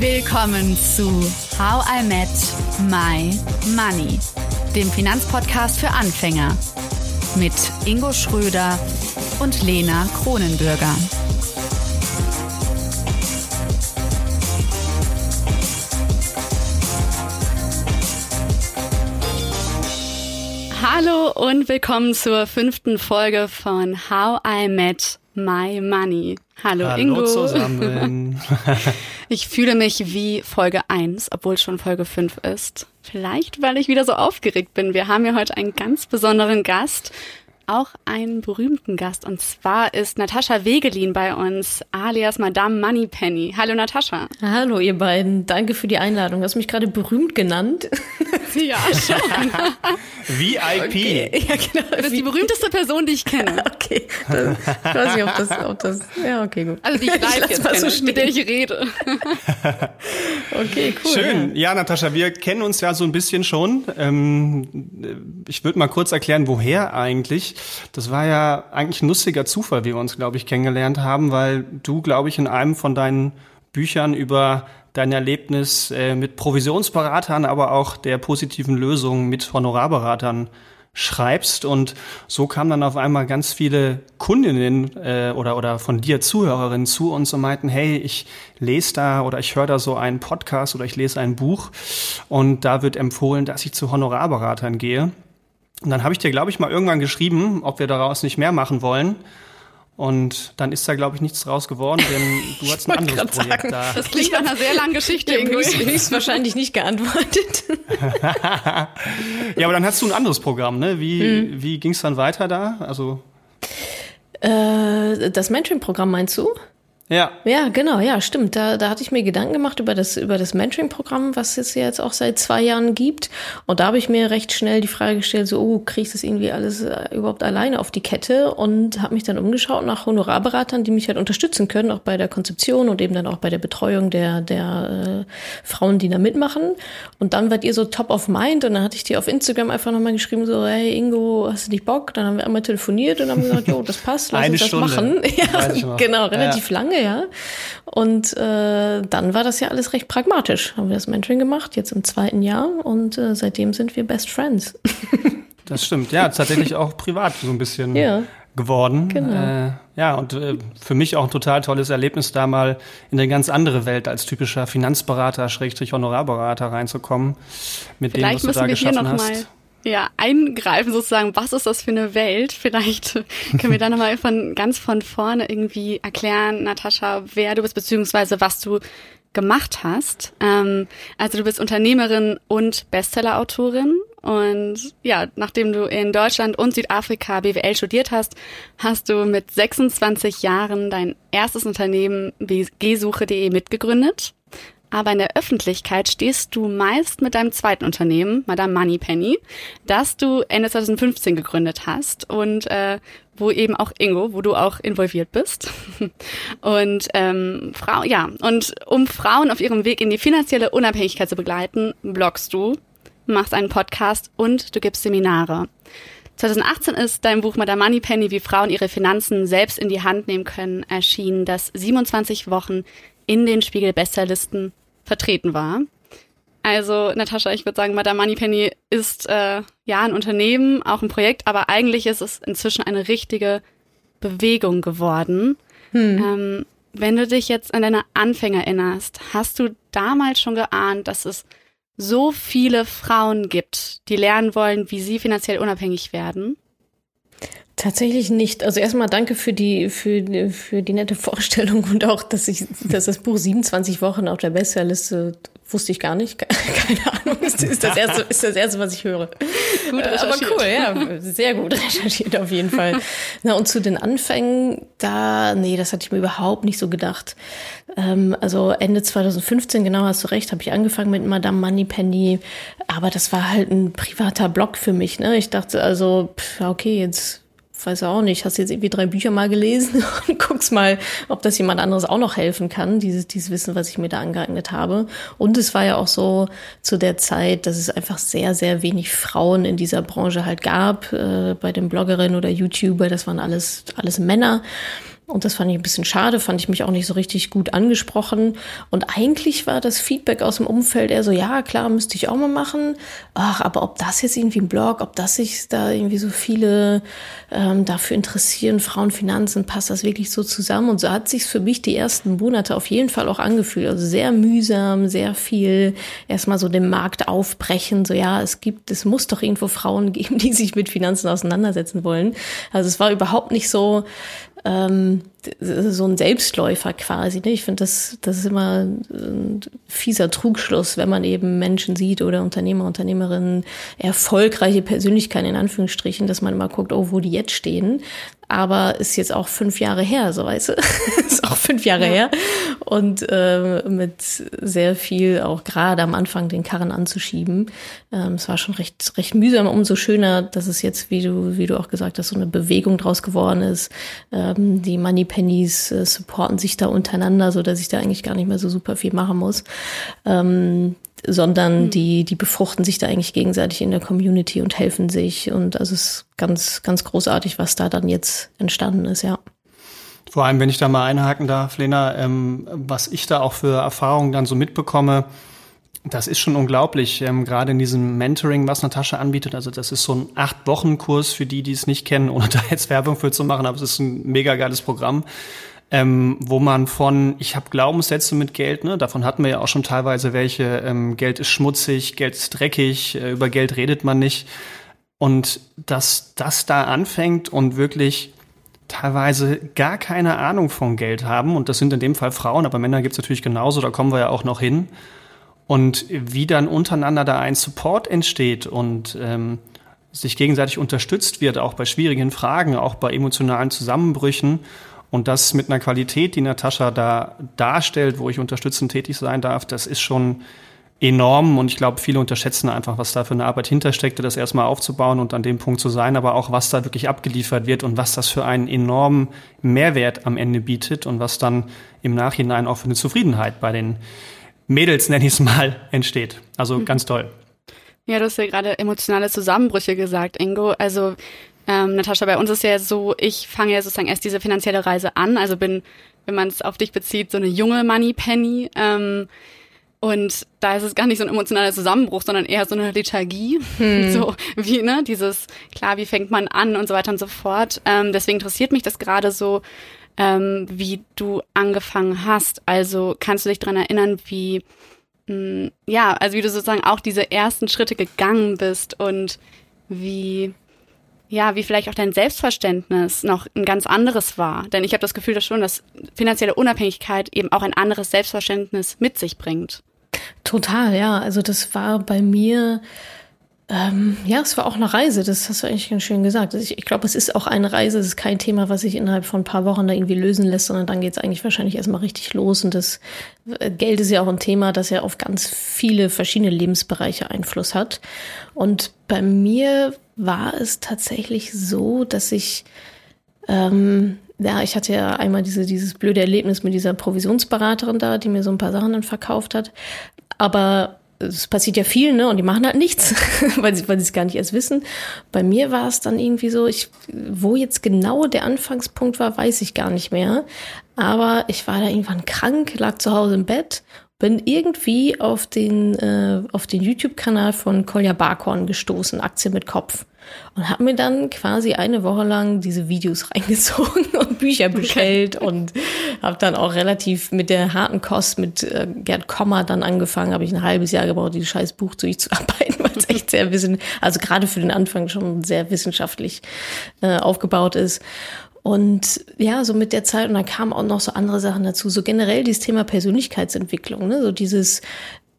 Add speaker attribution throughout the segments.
Speaker 1: Willkommen zu How I Met My Money, dem Finanzpodcast für Anfänger mit Ingo Schröder und Lena Kronenbürger. Hallo und willkommen zur fünften Folge von How I Met My Money. Hallo,
Speaker 2: Hallo
Speaker 1: Ingo.
Speaker 2: zusammen.
Speaker 1: Ich fühle mich wie Folge 1, obwohl schon Folge 5 ist. Vielleicht, weil ich wieder so aufgeregt bin. Wir haben ja heute einen ganz besonderen Gast, auch einen berühmten Gast. Und zwar ist Natascha Wegelin bei uns, alias Madame Moneypenny. Hallo Natascha.
Speaker 3: Hallo ihr beiden, danke für die Einladung. Du hast mich gerade berühmt genannt.
Speaker 1: Ja, schon.
Speaker 2: VIP.
Speaker 3: Ja, genau.
Speaker 1: Das ist die berühmteste Person, die ich kenne.
Speaker 3: Okay, dann, ich weiß nicht, ob das, ob das, ja, okay, gut.
Speaker 1: Also die ich live jetzt
Speaker 3: mal so
Speaker 1: kenne, mit der ich rede.
Speaker 3: Okay, cool.
Speaker 2: Schön. Ja, Natascha, wir kennen uns ja so ein bisschen schon. Ähm, ich würde mal kurz erklären, woher eigentlich. Das war ja eigentlich ein lustiger Zufall, wie wir uns, glaube ich, kennengelernt haben, weil du, glaube ich, in einem von deinen Büchern über dein Erlebnis äh, mit Provisionsberatern, aber auch der positiven Lösung mit Honorarberatern schreibst und so kamen dann auf einmal ganz viele Kundinnen äh, oder oder von dir Zuhörerinnen zu uns und meinten, hey, ich lese da oder ich höre da so einen Podcast oder ich lese ein Buch und da wird empfohlen, dass ich zu Honorarberatern gehe. Und dann habe ich dir, glaube ich, mal irgendwann geschrieben, ob wir daraus nicht mehr machen wollen. Und dann ist da, glaube ich, nichts draus geworden, denn du hast ein anderes Projekt
Speaker 3: sagen,
Speaker 2: da.
Speaker 1: Das klingt nach einer sehr langen Geschichte. Ingo.
Speaker 3: höchst, höchstwahrscheinlich nicht geantwortet.
Speaker 2: Ja, aber dann hast du ein anderes Programm, ne? Wie, wie ging es dann weiter da? Also,
Speaker 3: Äh, das Mentoring-Programm meinst du?
Speaker 2: Ja.
Speaker 3: Ja, genau, ja, stimmt. Da, da hatte ich mir Gedanken gemacht über das, über das Mentoring-Programm, was es jetzt auch seit zwei Jahren gibt. Und da habe ich mir recht schnell die Frage gestellt, so, oh, kriege ich das irgendwie alles äh, überhaupt alleine auf die Kette? Und habe mich dann umgeschaut nach Honorarberatern, die mich halt unterstützen können, auch bei der Konzeption und eben dann auch bei der Betreuung der, der äh, Frauen, die da mitmachen. Und dann wart ihr so top of mind und dann hatte ich dir auf Instagram einfach nochmal geschrieben, so, hey Ingo, hast du nicht Bock? Dann haben wir einmal telefoniert und haben gesagt, jo, das passt, lass
Speaker 2: Eine
Speaker 3: uns das
Speaker 2: Stunde.
Speaker 3: machen. Ja, genau, relativ
Speaker 2: Ja.
Speaker 3: lange, ja. Und äh, dann war das ja alles recht pragmatisch. Haben wir das Mentoring gemacht, jetzt im zweiten Jahr und äh, seitdem sind wir Best Friends.
Speaker 2: Das stimmt, ja, tatsächlich auch privat so ein bisschen
Speaker 3: Ja.
Speaker 2: geworden.
Speaker 3: Genau.
Speaker 2: Äh, ja, und äh, für mich auch ein total tolles Erlebnis, da mal in eine ganz andere Welt als typischer Finanzberater, Schrägstrich Honorarberater reinzukommen, mit dem, was
Speaker 1: Vielleicht
Speaker 2: du
Speaker 1: müssen
Speaker 2: da geschaffen hast.
Speaker 1: Ja, eingreifen, sozusagen, was ist das für eine Welt? Vielleicht können wir da nochmal von ganz von vorne irgendwie erklären, Natascha, wer du bist, beziehungsweise was du gemacht hast. Ähm, also du bist Unternehmerin und Bestsellerautorin. Und ja, nachdem du in Deutschland und Südafrika BWL studiert hast, hast du mit 26 Jahren dein erstes Unternehmen bgsuche.de mitgegründet. Aber in der Öffentlichkeit stehst du meist mit deinem zweiten Unternehmen, Madame Moneypenny, das du Ende 2015 gegründet hast und äh, wo eben auch Ingo, wo du auch involviert bist. Und ähm, Frau, ja, und um Frauen auf ihrem Weg in die finanzielle Unabhängigkeit zu begleiten, bloggst du, machst einen Podcast und du gibst Seminare. 2018 ist dein Buch Madame Moneypenny, wie Frauen ihre Finanzen selbst in die Hand nehmen können, erschienen, das 27 Wochen in den Spiegel Bestsellerlisten vertreten war. Also, Natascha, ich würde sagen, Madame Moneypenny ist äh, ja ein Unternehmen, auch ein Projekt, aber eigentlich ist es inzwischen eine richtige Bewegung geworden. Ähm, wenn du dich jetzt an deine Anfänge erinnerst, hast du damals schon geahnt, dass es so viele Frauen gibt, die lernen wollen, wie sie finanziell unabhängig werden?
Speaker 3: Tatsächlich nicht. Also erstmal danke für die, für, für die nette Vorstellung und auch, dass ich, dass das Buch 27 Wochen auf der Bestsellerliste wusste ich gar nicht. Keine Ahnung. Ist, ist das erste, ist das erste, was ich höre.
Speaker 1: Gut
Speaker 3: Äh, Aber
Speaker 1: recherchiert.
Speaker 3: cool, ja. Sehr gut recherchiert auf jeden Fall. Na, und zu den Anfängen, da, nee, das hatte ich mir überhaupt nicht so gedacht. Ähm, also Ende 2015, genau hast du recht, habe ich angefangen mit Madame Moneypenny. Aber das war halt ein privater Blog für mich. Ne? Ich dachte also, pff, okay, jetzt weiß auch nicht, hast jetzt irgendwie drei Bücher mal gelesen und guckst mal, ob das jemand anderes auch noch helfen kann, dieses, dieses Wissen, was ich mir da angeeignet habe. Und es war ja auch so zu der Zeit, dass es einfach sehr, sehr wenig Frauen in dieser Branche halt gab, äh, bei den Bloggerinnen oder YouTuber, das waren alles, alles Männer. Und das fand ich ein bisschen schade, fand ich mich auch nicht so richtig gut angesprochen. Und eigentlich war das Feedback aus dem Umfeld eher so, ja, klar, müsste ich auch mal machen. Ach, aber ob das jetzt irgendwie ein Blog, ob das sich da irgendwie so viele ähm, dafür interessieren, Frauenfinanzen, passt das wirklich so zusammen? Und so hat sich für mich die ersten Monate auf jeden Fall auch angefühlt. Also sehr mühsam, sehr viel erstmal so den Markt aufbrechen. So, ja, es gibt, es muss doch irgendwo Frauen geben, die sich mit Finanzen auseinandersetzen wollen. Also es war überhaupt nicht so, ähm, so ein Selbstläufer quasi. Ne? Ich finde, das, das ist immer ein fieser Trugschluss, wenn man eben Menschen sieht oder Unternehmer, Unternehmerinnen, erfolgreiche Persönlichkeiten in Anführungsstrichen, dass man immer guckt, oh, wo die jetzt stehen aber ist jetzt auch fünf Jahre her, so weißt du. ist auch fünf Jahre ja. her. Und äh, mit sehr viel auch gerade am Anfang den Karren anzuschieben. Ähm, es war schon recht, recht mühsam, umso schöner, dass es jetzt, wie du, wie du auch gesagt hast, so eine Bewegung draus geworden ist. Ähm, die Money Pennies äh, supporten sich da untereinander, so dass ich da eigentlich gar nicht mehr so super viel machen muss. Ähm, sondern mhm. die, die befruchten sich da eigentlich gegenseitig in der Community und helfen sich. Und also es ist ganz, ganz großartig, was da dann jetzt entstanden ist, ja.
Speaker 2: Vor allem, wenn ich da mal einhaken darf, Lena, ähm, was ich da auch für Erfahrungen dann so mitbekomme, das ist schon unglaublich, ähm, gerade in diesem Mentoring, was Natascha anbietet. Also das ist so ein Acht-Wochen-Kurs für die, die es nicht kennen, ohne da jetzt Werbung für zu machen, aber es ist ein mega geiles Programm ähm, wo man von, ich habe Glaubenssätze mit Geld, ne, davon hatten wir ja auch schon teilweise welche, ähm, Geld ist schmutzig, Geld ist dreckig, äh, über Geld redet man nicht. Und dass das da anfängt und wirklich teilweise gar keine Ahnung von Geld haben, und das sind in dem Fall Frauen, aber Männer gibt's natürlich genauso, da kommen wir ja auch noch hin. Und wie dann untereinander da ein Support entsteht und ähm, sich gegenseitig unterstützt wird, auch bei schwierigen Fragen, auch bei emotionalen Zusammenbrüchen und das mit einer Qualität, die Natascha da darstellt, wo ich unterstützend tätig sein darf, das ist schon enorm. Und ich glaube, viele unterschätzen einfach, was da für eine Arbeit hintersteckte, das erstmal aufzubauen und an dem Punkt zu sein, aber auch was da wirklich abgeliefert wird und was das für einen enormen Mehrwert am Ende bietet und was dann im Nachhinein auch für eine Zufriedenheit bei den Mädels, nenne ich es mal, entsteht. Also mhm. ganz toll.
Speaker 1: Ja, du hast ja gerade emotionale Zusammenbrüche gesagt, Ingo. Also ähm, Natascha, bei uns ist ja so, ich fange ja sozusagen erst diese finanzielle Reise an, also bin, wenn man es auf dich bezieht, so eine junge Money Penny. Ähm, und da ist es gar nicht so ein emotionaler Zusammenbruch, sondern eher so eine Lethargie. Hm. So wie, ne, dieses, klar, wie fängt man an und so weiter und so fort. Ähm, deswegen interessiert mich das gerade so, ähm, wie du angefangen hast. Also kannst du dich dran erinnern, wie, mh, hm, ja, also wie du sozusagen auch diese ersten Schritte gegangen bist und wie, ja, wie vielleicht auch dein Selbstverständnis noch ein ganz anderes war. Denn ich habe das Gefühl, dass schon, dass finanzielle Unabhängigkeit eben auch ein anderes Selbstverständnis mit sich bringt.
Speaker 3: Total, ja. Also das war bei mir, ähm, ja, es war auch eine Reise. Das hast du eigentlich ganz schön gesagt. Also ich, ich glaube, es ist auch eine Reise. Es ist kein Thema, was sich innerhalb von ein paar Wochen da irgendwie lösen lässt, sondern dann geht es eigentlich wahrscheinlich erstmal richtig los. Und das äh, Geld ist ja auch ein Thema, das ja auf ganz viele verschiedene Lebensbereiche Einfluss hat. Und bei mir war es tatsächlich so, dass ich, ähm, ja, ich hatte ja einmal diese, dieses blöde Erlebnis mit dieser Provisionsberaterin da, die mir so ein paar Sachen dann verkauft hat. Aber es passiert ja viel, ne? Und die machen halt nichts, weil sie, weil es gar nicht erst wissen. Bei mir war es dann irgendwie so, ich, wo jetzt genau der Anfangspunkt war, weiß ich gar nicht mehr. Aber ich war da irgendwann krank, lag zu Hause im Bett bin irgendwie auf den, äh, auf den YouTube-Kanal von Kolja Barkhorn gestoßen, Aktien mit Kopf. Und habe mir dann quasi eine Woche lang diese Videos reingezogen und Bücher bestellt okay. und habe dann auch relativ mit der harten Kost mit äh, Gerd Kommer dann angefangen. Habe ich ein halbes Jahr gebraucht, dieses scheiß Buch durchzuarbeiten, weil es echt sehr wissen, also gerade für den Anfang schon sehr wissenschaftlich äh, aufgebaut ist. Und ja, so mit der Zeit, und dann kamen auch noch so andere Sachen dazu, so generell dieses Thema Persönlichkeitsentwicklung, ne? so dieses,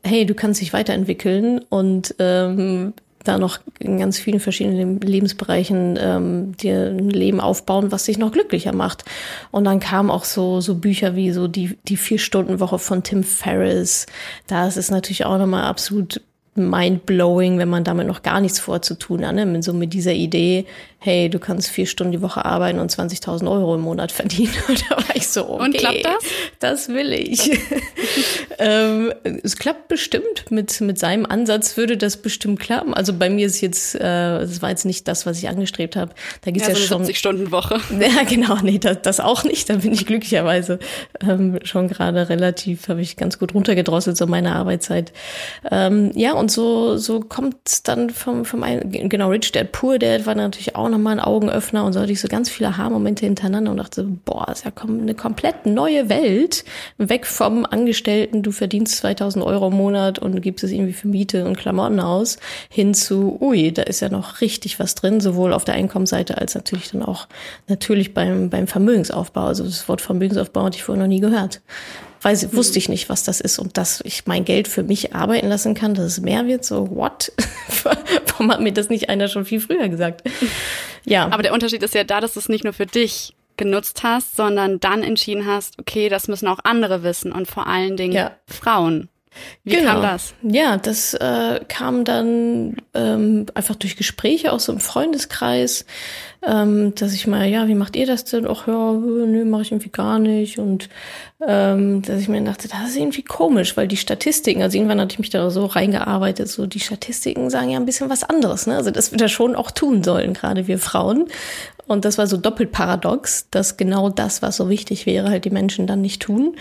Speaker 3: hey, du kannst dich weiterentwickeln und ähm, da noch in ganz vielen verschiedenen Lebensbereichen ähm, dir ein Leben aufbauen, was dich noch glücklicher macht. Und dann kamen auch so so Bücher wie so die die vier Stunden Woche von Tim Ferriss. Da ist es natürlich auch nochmal absolut mind-blowing, wenn man damit noch gar nichts vorzutun hat. Ne? So mit dieser Idee, hey, du kannst vier Stunden die Woche arbeiten und 20.000 Euro im Monat verdienen. da war ich so, okay,
Speaker 1: Und klappt das?
Speaker 3: Das will ich. ähm, es klappt bestimmt. Mit, mit seinem Ansatz würde das bestimmt klappen. Also bei mir ist jetzt, äh, das war jetzt nicht das, was ich angestrebt habe. Da gibt's ja,
Speaker 1: ja
Speaker 3: so schon.
Speaker 1: 70 Stunden Woche.
Speaker 3: Ja, genau, nee, das, das auch nicht. Da bin ich glücklicherweise ähm, schon gerade relativ, habe ich ganz gut runtergedrosselt, so meine Arbeitszeit. Ähm, ja, und so, so kommt dann vom, vom einen, genau, Rich Dad Poor Dad war natürlich auch nochmal ein Augenöffner und so hatte ich so ganz viele Aha-Momente hintereinander und dachte, boah, ist ja eine komplett neue Welt. Weg vom Angestellten, du verdienst 2000 Euro im Monat und gibst es irgendwie für Miete und Klamotten aus, hin zu, ui, da ist ja noch richtig was drin, sowohl auf der Einkommensseite als natürlich dann auch natürlich beim, beim Vermögensaufbau. Also das Wort Vermögensaufbau hatte ich vorher noch nie gehört. Weiß, mhm. wusste ich nicht, was das ist und dass ich mein Geld für mich arbeiten lassen kann, dass es mehr wird, so what? Warum hat mir das nicht einer schon viel früher gesagt?
Speaker 1: Ja. Aber der Unterschied ist ja da, dass du es nicht nur für dich genutzt hast, sondern dann entschieden hast, okay, das müssen auch andere wissen und vor allen Dingen ja. Frauen. Wie genau. kam das?
Speaker 3: Ja, das äh, kam dann ähm, einfach durch Gespräche auch so im Freundeskreis, ähm, dass ich mal, ja, wie macht ihr das denn? Ach ja, nö, mache ich irgendwie gar nicht. Und ähm, dass ich mir dachte, das ist irgendwie komisch, weil die Statistiken, also irgendwann hatte ich mich da so reingearbeitet, so die Statistiken sagen ja ein bisschen was anderes. Ne? Also dass wir das schon auch tun sollen, gerade wir Frauen. Und das war so doppelt paradox, dass genau das, was so wichtig wäre, halt die Menschen dann nicht tun.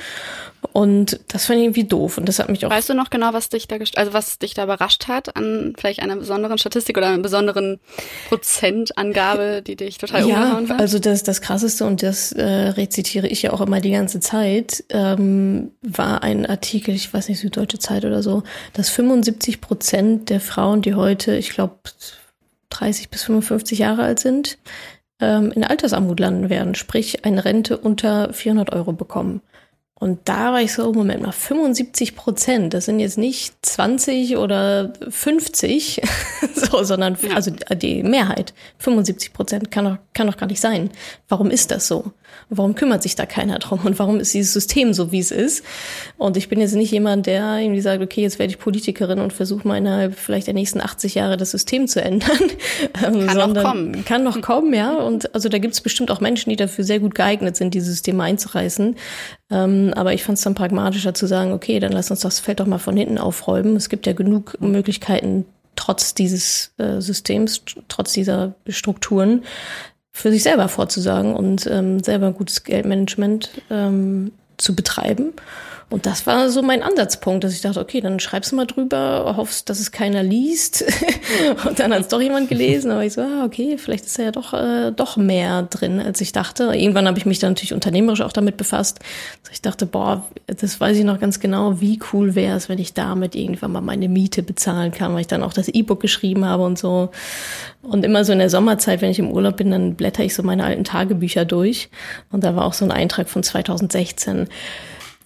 Speaker 3: Und das fand ich irgendwie doof. Und das hat mich auch.
Speaker 1: Weißt du noch genau, was dich da, also was dich da überrascht hat an vielleicht einer besonderen Statistik oder einer besonderen Prozentangabe, die dich total ja, hat?
Speaker 3: Also das, das krasseste, und das äh, rezitiere ich ja auch immer die ganze Zeit, ähm, war ein Artikel, ich weiß nicht, Süddeutsche Zeit oder so, dass 75 Prozent der Frauen, die heute, ich glaube, 30 bis 55 Jahre alt sind, ähm, in Altersarmut landen werden, sprich eine Rente unter 400 Euro bekommen. Und da war ich so, Moment mal, 75 Prozent, das sind jetzt nicht 20 oder 50, so, sondern also die Mehrheit, 75 Prozent kann doch, kann doch gar nicht sein. Warum ist das so? Warum kümmert sich da keiner drum? Und warum ist dieses System so, wie es ist? Und ich bin jetzt nicht jemand, der irgendwie sagt, okay, jetzt werde ich Politikerin und versuche mal innerhalb vielleicht der nächsten 80 Jahre das System zu ändern.
Speaker 1: Ähm, kann noch kommen.
Speaker 3: Kann noch kommen, ja. Und also da gibt es bestimmt auch Menschen, die dafür sehr gut geeignet sind, dieses System einzureißen. Ähm, aber ich fand es dann pragmatischer zu sagen, okay, dann lass uns das Feld doch mal von hinten aufräumen. Es gibt ja genug Möglichkeiten, trotz dieses äh, Systems, trotz dieser Strukturen, für sich selber vorzusagen und ähm, selber gutes Geldmanagement ähm, zu betreiben. Und das war so mein Ansatzpunkt, dass ich dachte, okay, dann schreibst du mal drüber, hoffst, dass es keiner liest. und dann hat es doch jemand gelesen, aber ich so, ah, okay, vielleicht ist da ja doch, äh, doch mehr drin, als ich dachte. Irgendwann habe ich mich dann natürlich unternehmerisch auch damit befasst. Also ich dachte, boah, das weiß ich noch ganz genau, wie cool wäre es, wenn ich damit irgendwann mal meine Miete bezahlen kann, weil ich dann auch das E-Book geschrieben habe und so. Und immer so in der Sommerzeit, wenn ich im Urlaub bin, dann blätter ich so meine alten Tagebücher durch. Und da war auch so ein Eintrag von 2016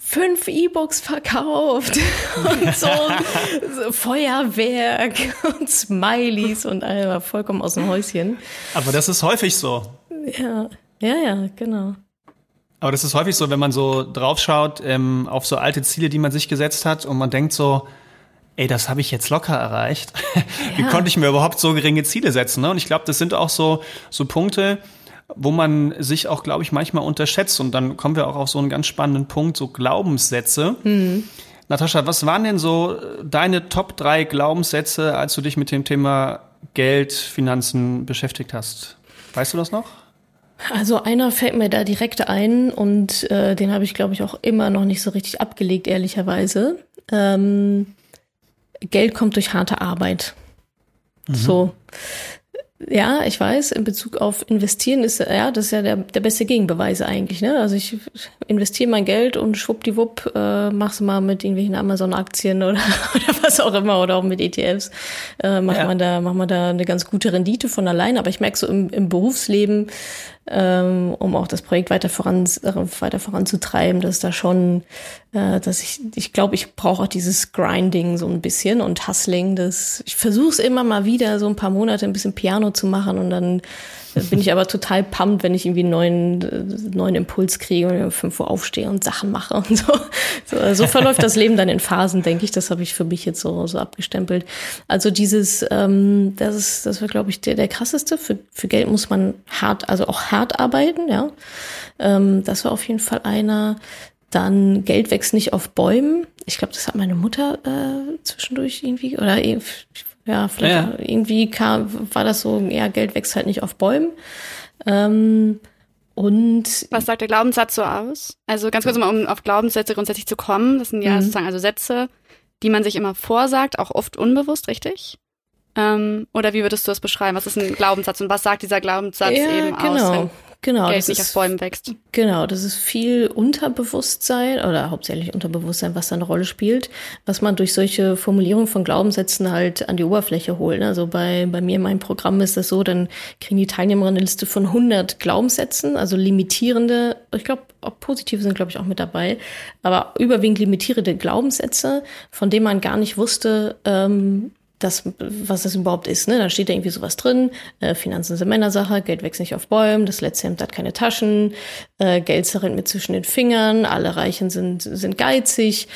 Speaker 3: fünf E-Books verkauft und so, so, Feuerwerk und Smileys und all war vollkommen aus dem Häuschen.
Speaker 2: Aber das ist häufig so.
Speaker 3: Ja, ja, ja, genau.
Speaker 2: Aber das ist häufig so, wenn man so draufschaut ähm, auf so alte Ziele, die man sich gesetzt hat und man denkt so, ey, das habe ich jetzt locker erreicht. Ja. Wie konnte ich mir überhaupt so geringe Ziele setzen? Ne? Und ich glaube, das sind auch so, so Punkte, wo man sich auch, glaube ich, manchmal unterschätzt. Und dann kommen wir auch auf so einen ganz spannenden Punkt, so Glaubenssätze. Mhm. Natascha, was waren denn so deine Top drei Glaubenssätze, als du dich mit dem Thema Geld, Finanzen beschäftigt hast? Weißt du das noch?
Speaker 3: Also einer fällt mir da direkt ein und äh, den habe ich, glaube ich, auch immer noch nicht so richtig abgelegt, ehrlicherweise. Ähm, Geld kommt durch harte Arbeit. Mhm. So. Ja, ich weiß, in Bezug auf investieren ist, ja, das ist ja der, der beste Gegenbeweis eigentlich, ne? Also ich investiere mein Geld und schwuppdiwupp, äh, mach's mal mit irgendwelchen Amazon-Aktien oder, oder was auch immer oder auch mit ETFs, äh, macht ja. man da, macht man da eine ganz gute Rendite von allein. Aber ich merke so im, im Berufsleben, ähm, um auch das Projekt weiter voran, weiter voranzutreiben, dass da schon, äh, dass ich, ich glaube, ich brauche auch dieses Grinding so ein bisschen und Hustling. Das, ich versuche es immer mal wieder, so ein paar Monate ein bisschen Piano zu machen und dann bin ich aber total pumped, wenn ich irgendwie einen neuen, äh, neuen Impuls kriege und um 5 Uhr aufstehe und Sachen mache und so. So, so verläuft das Leben dann in Phasen, denke ich. Das habe ich für mich jetzt so, so abgestempelt. Also dieses, ähm, das ist, das war, glaube ich, der, der krasseste. Für, für Geld muss man hart, also auch hart arbeiten, ja. Ähm, das war auf jeden Fall einer. Dann Geld wächst nicht auf Bäumen. ich glaube, das hat meine Mutter äh, zwischendurch irgendwie, oder ja, vielleicht ja. irgendwie kam, war das so, ja, Geld wächst halt nicht auf Bäumen. Ähm, und
Speaker 1: was sagt der Glaubenssatz so aus? Also ganz kurz mal, um auf Glaubenssätze grundsätzlich zu kommen. Das sind ja mhm. sozusagen also Sätze, die man sich immer vorsagt, auch oft unbewusst, richtig? Ähm, oder wie würdest du das beschreiben? Was ist ein Glaubenssatz und was sagt dieser Glaubenssatz
Speaker 3: ja,
Speaker 1: eben
Speaker 3: genau.
Speaker 1: aus?
Speaker 3: Genau,
Speaker 1: Geld das nicht ist, auf Bäumen wächst.
Speaker 3: Genau, das ist viel Unterbewusstsein oder hauptsächlich Unterbewusstsein, was da eine Rolle spielt, was man durch solche Formulierungen von Glaubenssätzen halt an die Oberfläche holt. Also bei, bei mir in meinem Programm ist das so, dann kriegen die Teilnehmer eine Liste von 100 Glaubenssätzen, also limitierende, ich glaube, auch positive sind, glaube ich, auch mit dabei, aber überwiegend limitierende Glaubenssätze, von denen man gar nicht wusste, ähm, das, was das überhaupt ist. Ne? Da steht da irgendwie sowas drin, äh, Finanzen sind Männersache, Geld wächst nicht auf Bäumen, das letzte Hemd hat keine Taschen, äh, Geld zerrinnt mir zwischen den Fingern, alle Reichen sind, sind geizig.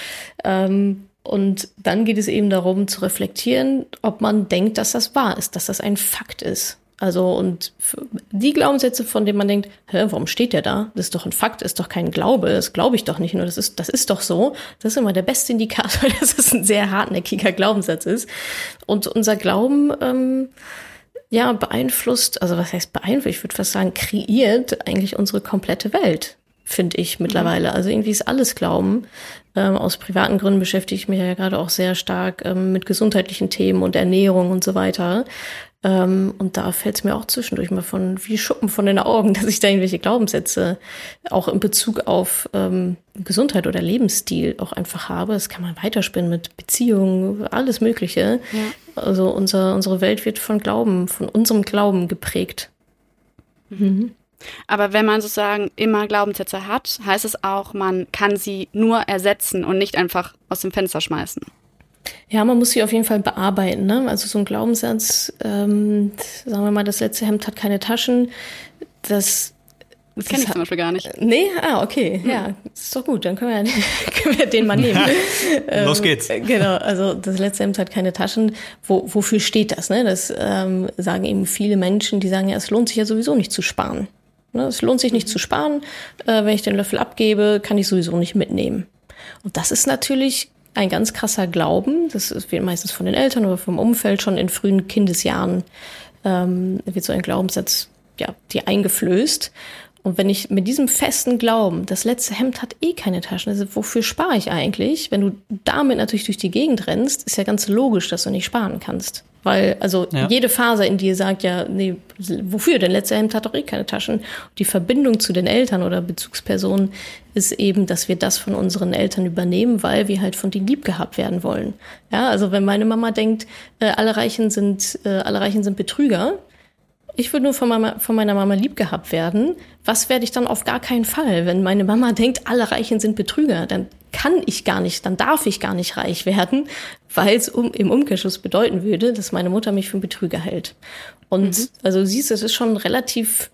Speaker 3: Ähm, und dann geht es eben darum zu reflektieren, ob man denkt, dass das wahr ist, dass das ein Fakt ist. Also und die Glaubenssätze, von denen man denkt, hä, warum steht der da? Das ist doch ein Fakt, ist doch kein Glaube, das glaube ich doch nicht nur, das ist, das ist doch so. Das ist immer der beste Indikator, dass es ein sehr hartnäckiger Glaubenssatz ist. Und unser Glauben, ähm, ja, beeinflusst, also was heißt beeinflusst, ich würde fast sagen, kreiert eigentlich unsere komplette Welt, finde ich mittlerweile. Mhm. Also irgendwie ist alles Glauben. Ähm, aus privaten Gründen beschäftige ich mich ja gerade auch sehr stark ähm, mit gesundheitlichen Themen und Ernährung und so weiter. Ähm, und da fällt es mir auch zwischendurch mal von wie Schuppen von den Augen, dass ich da irgendwelche Glaubenssätze auch in Bezug auf ähm, Gesundheit oder Lebensstil auch einfach habe. Das kann man weiterspinnen mit Beziehungen, alles Mögliche. Ja. Also unser, unsere Welt wird von Glauben, von unserem Glauben geprägt.
Speaker 1: Mhm. Aber wenn man sozusagen immer Glaubenssätze hat, heißt es auch, man kann sie nur ersetzen und nicht einfach aus dem Fenster schmeißen.
Speaker 3: Ja, man muss sie auf jeden Fall bearbeiten. Ne? Also so ein Glaubenssatz, ähm, sagen wir mal, das letzte Hemd hat keine Taschen, das
Speaker 1: das kenne ich zum Beispiel gar nicht.
Speaker 3: Nee? Ah, okay. Hm. Ja, ist doch gut. Dann können wir, können wir den mal nehmen.
Speaker 2: ähm, Los geht's.
Speaker 3: Genau, also das letzte Hemd hat keine Taschen. Wo, wofür steht das? Ne? Das ähm, sagen eben viele Menschen, die sagen, ja, es lohnt sich ja sowieso nicht zu sparen. Ne? Es lohnt sich nicht mhm. zu sparen. Äh, wenn ich den Löffel abgebe, kann ich sowieso nicht mitnehmen. Und das ist natürlich ein ganz krasser Glauben. Das wird meistens von den Eltern oder vom Umfeld schon in frühen Kindesjahren ähm, wird so ein Glaubenssatz ja, dir eingeflößt. Und wenn ich mit diesem festen Glauben, das letzte Hemd hat eh keine Taschen, also wofür spare ich eigentlich? Wenn du damit natürlich durch die Gegend rennst, ist ja ganz logisch, dass du nicht sparen kannst. Weil, also ja. jede Faser in dir sagt ja, nee, wofür? Denn letzter Hemd hat doch eh keine Taschen. Die Verbindung zu den Eltern oder Bezugspersonen ist eben, dass wir das von unseren Eltern übernehmen, weil wir halt von denen lieb gehabt werden wollen. Ja, also wenn meine Mama denkt, äh, alle Reichen sind, äh, alle Reichen sind Betrüger, ich würde nur von, Mama, von meiner Mama lieb gehabt werden. Was werde ich dann auf gar keinen Fall? Wenn meine Mama denkt, alle Reichen sind Betrüger, dann kann ich gar nicht, dann darf ich gar nicht reich werden, weil es um, im Umkehrschluss bedeuten würde, dass meine Mutter mich für einen Betrüger hält. Und mhm. also siehst, es ist schon relativ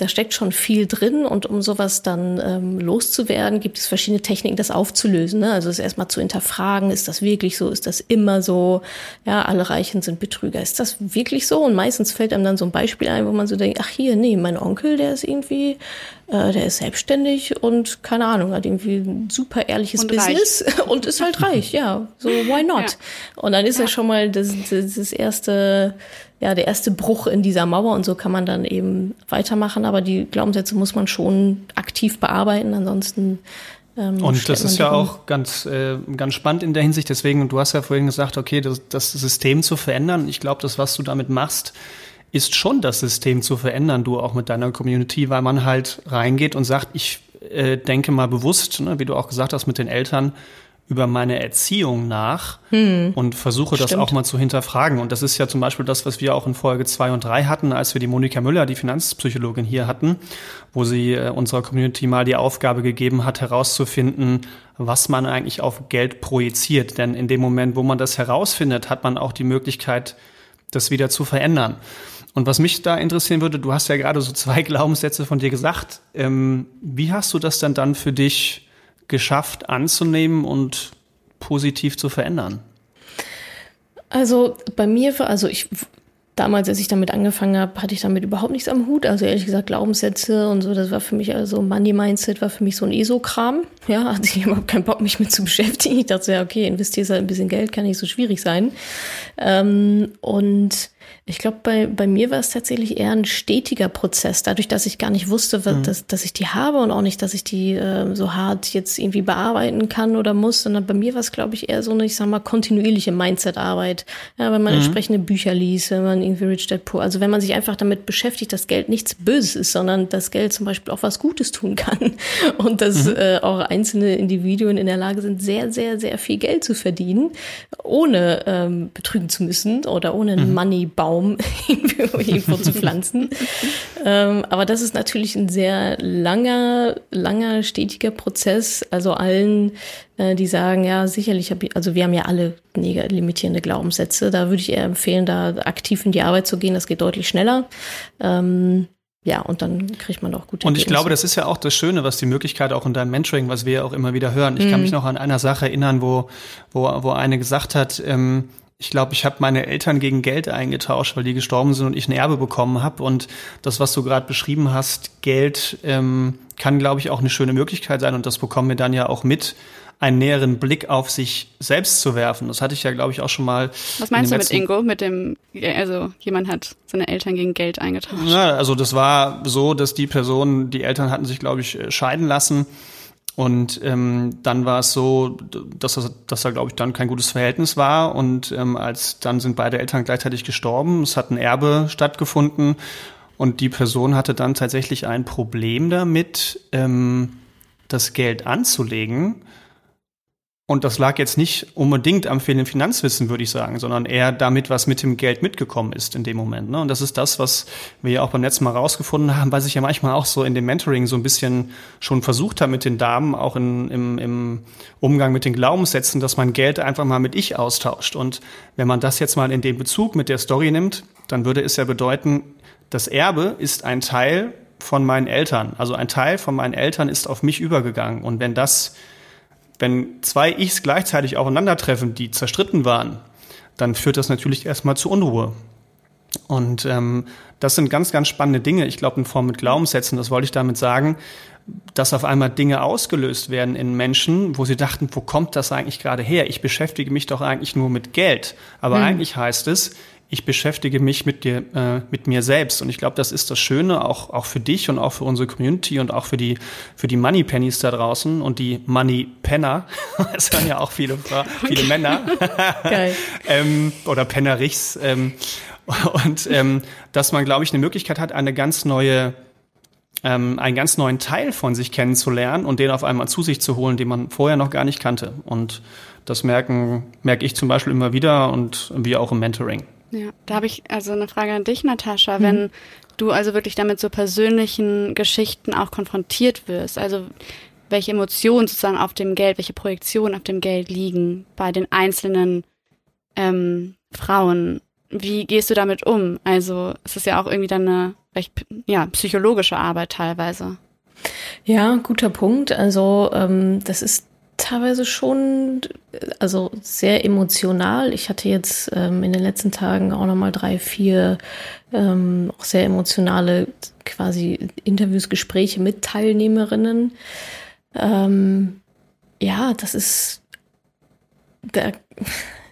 Speaker 3: da steckt schon viel drin und um sowas dann ähm, loszuwerden, gibt es verschiedene Techniken, das aufzulösen. Ne? Also es erstmal zu hinterfragen, ist das wirklich so, ist das immer so? Ja, alle Reichen sind Betrüger. Ist das wirklich so? Und meistens fällt einem dann so ein Beispiel ein, wo man so denkt, ach hier, nee, mein Onkel, der ist irgendwie, äh, der ist selbstständig und keine Ahnung, hat irgendwie ein super ehrliches und Business reich. und ist halt reich, ja. So, why not? Ja. Und dann ist ja. ja schon mal das, das, das erste ja, der erste Bruch in dieser Mauer und so kann man dann eben weitermachen. Aber die Glaubenssätze muss man schon aktiv bearbeiten, ansonsten.
Speaker 2: Ähm, und das ist ja auch ganz, äh, ganz spannend in der Hinsicht. Deswegen, du hast ja vorhin gesagt, okay, das, das System zu verändern. Ich glaube, das, was du damit machst, ist schon das System zu verändern, du auch mit deiner Community, weil man halt reingeht und sagt, ich äh, denke mal bewusst, ne, wie du auch gesagt hast, mit den Eltern, über meine Erziehung nach hm. und versuche das auch mal zu hinterfragen. Und das ist ja zum Beispiel das, was wir auch in Folge zwei und drei hatten, als wir die Monika Müller, die Finanzpsychologin hier hatten, wo sie äh, unserer Community mal die Aufgabe gegeben hat, herauszufinden, was man eigentlich auf Geld projiziert. Denn in dem Moment, wo man das herausfindet, hat man auch die Möglichkeit, das wieder zu verändern. Und was mich da interessieren würde, du hast ja gerade so zwei Glaubenssätze von dir gesagt. Ähm, wie hast du das denn dann für dich geschafft anzunehmen und positiv zu verändern?
Speaker 3: Also bei mir, also ich damals, als ich damit angefangen habe, hatte ich damit überhaupt nichts am Hut. Also ehrlich gesagt, Glaubenssätze und so, das war für mich also Money Mindset war für mich so ein ESO-Kram. Ja, hatte ich überhaupt keinen Bock, mich mit zu beschäftigen. Ich dachte, ja, okay, investierst halt ein bisschen Geld, kann nicht so schwierig sein. Ähm, und ich glaube, bei, bei mir war es tatsächlich eher ein stetiger Prozess, dadurch, dass ich gar nicht wusste, was, mhm. dass, dass ich die habe und auch nicht, dass ich die äh, so hart jetzt irgendwie bearbeiten kann oder muss, sondern bei mir war es, glaube ich, eher so eine, ich sag mal, kontinuierliche Mindset-Arbeit. Ja, wenn man mhm. entsprechende Bücher liest, wenn man irgendwie Rich Dad Poor, also wenn man sich einfach damit beschäftigt, dass Geld nichts Böses ist, sondern dass Geld zum Beispiel auch was Gutes tun kann und dass mhm. äh, auch einzelne Individuen in der Lage sind, sehr, sehr, sehr viel Geld zu verdienen, ohne ähm, betrügen zu müssen oder ohne einen. Money-Baum irgendwo zu pflanzen. ähm, aber das ist natürlich ein sehr langer, langer, stetiger Prozess. Also allen, äh, die sagen, ja, sicherlich, hab ich, also wir haben ja alle limitierende Glaubenssätze. Da würde ich eher empfehlen, da aktiv in die Arbeit zu gehen. Das geht deutlich schneller. Ähm, ja, und dann kriegt man auch gute
Speaker 2: Und ich glaube, das ist ja auch das Schöne, was die Möglichkeit auch in deinem Mentoring, was wir ja auch immer wieder hören. Ich mhm. kann mich noch an einer Sache erinnern, wo, wo, wo eine gesagt hat, ähm, ich glaube, ich habe meine Eltern gegen Geld eingetauscht, weil die gestorben sind und ich ein Erbe bekommen habe. Und das, was du gerade beschrieben hast, Geld ähm, kann, glaube ich, auch eine schöne Möglichkeit sein. Und das bekommen wir dann ja auch mit, einen näheren Blick auf sich selbst zu werfen. Das hatte ich ja, glaube ich, auch schon mal.
Speaker 1: Was meinst du mit Ingo? Mit dem, also jemand hat seine Eltern gegen Geld eingetauscht?
Speaker 2: Ja, also das war so, dass die Person, die Eltern hatten sich, glaube ich, scheiden lassen. Und ähm, dann war es so, dass, das, dass da, glaube ich, dann kein gutes Verhältnis war. Und ähm, als dann sind beide Eltern gleichzeitig gestorben. Es hat ein Erbe stattgefunden. Und die Person hatte dann tatsächlich ein Problem damit, ähm, das Geld anzulegen und das lag jetzt nicht unbedingt am fehlenden Finanzwissen, würde ich sagen, sondern eher damit, was mit dem Geld mitgekommen ist in dem Moment. Ne? Und das ist das, was wir ja auch beim letzten Mal rausgefunden haben, was ich ja manchmal auch so in dem Mentoring so ein bisschen schon versucht habe mit den Damen, auch in, im, im Umgang mit den Glaubenssätzen, dass man Geld einfach mal mit Ich austauscht. Und wenn man das jetzt mal in dem Bezug mit der Story nimmt, dann würde es ja bedeuten, das Erbe ist ein Teil von meinen Eltern. Also ein Teil von meinen Eltern ist auf mich übergegangen. Und wenn das wenn zwei Ichs gleichzeitig aufeinandertreffen, die zerstritten waren, dann führt das natürlich erstmal zu Unruhe. Und ähm, das sind ganz, ganz spannende Dinge. Ich glaube, in Form mit Glaubenssätzen, das wollte ich damit sagen, dass auf einmal Dinge ausgelöst werden in Menschen, wo sie dachten, wo kommt das eigentlich gerade her? Ich beschäftige mich doch eigentlich nur mit Geld. Aber hm. eigentlich heißt es, ich beschäftige mich mit dir, äh, mit mir selbst. Und ich glaube, das ist das Schöne, auch, auch für dich und auch für unsere Community und auch für die, für die Money Pennies da draußen und die Money Penner. Es hören ja auch viele, viele Männer. Geil. ähm, oder Pennerichs. Ähm, und ähm, dass man, glaube ich, eine Möglichkeit hat, eine ganz neue ähm, einen ganz neuen Teil von sich kennenzulernen und den auf einmal zu sich zu holen, den man vorher noch gar nicht kannte. Und das merken, merke ich zum Beispiel immer wieder und wir auch im Mentoring.
Speaker 1: Ja, da habe ich also eine Frage an dich, Natascha. Mhm. Wenn du also wirklich damit so persönlichen Geschichten auch konfrontiert wirst, also welche Emotionen sozusagen auf dem Geld, welche Projektionen auf dem Geld liegen bei den einzelnen ähm, Frauen, wie gehst du damit um? Also es ist ja auch irgendwie dann eine recht ja, psychologische Arbeit teilweise.
Speaker 3: Ja, guter Punkt. Also ähm, das ist teilweise schon, also sehr emotional. Ich hatte jetzt ähm, in den letzten Tagen auch nochmal drei, vier ähm, auch sehr emotionale quasi Interviews, Gespräche mit Teilnehmerinnen. Ähm, ja, das ist, da,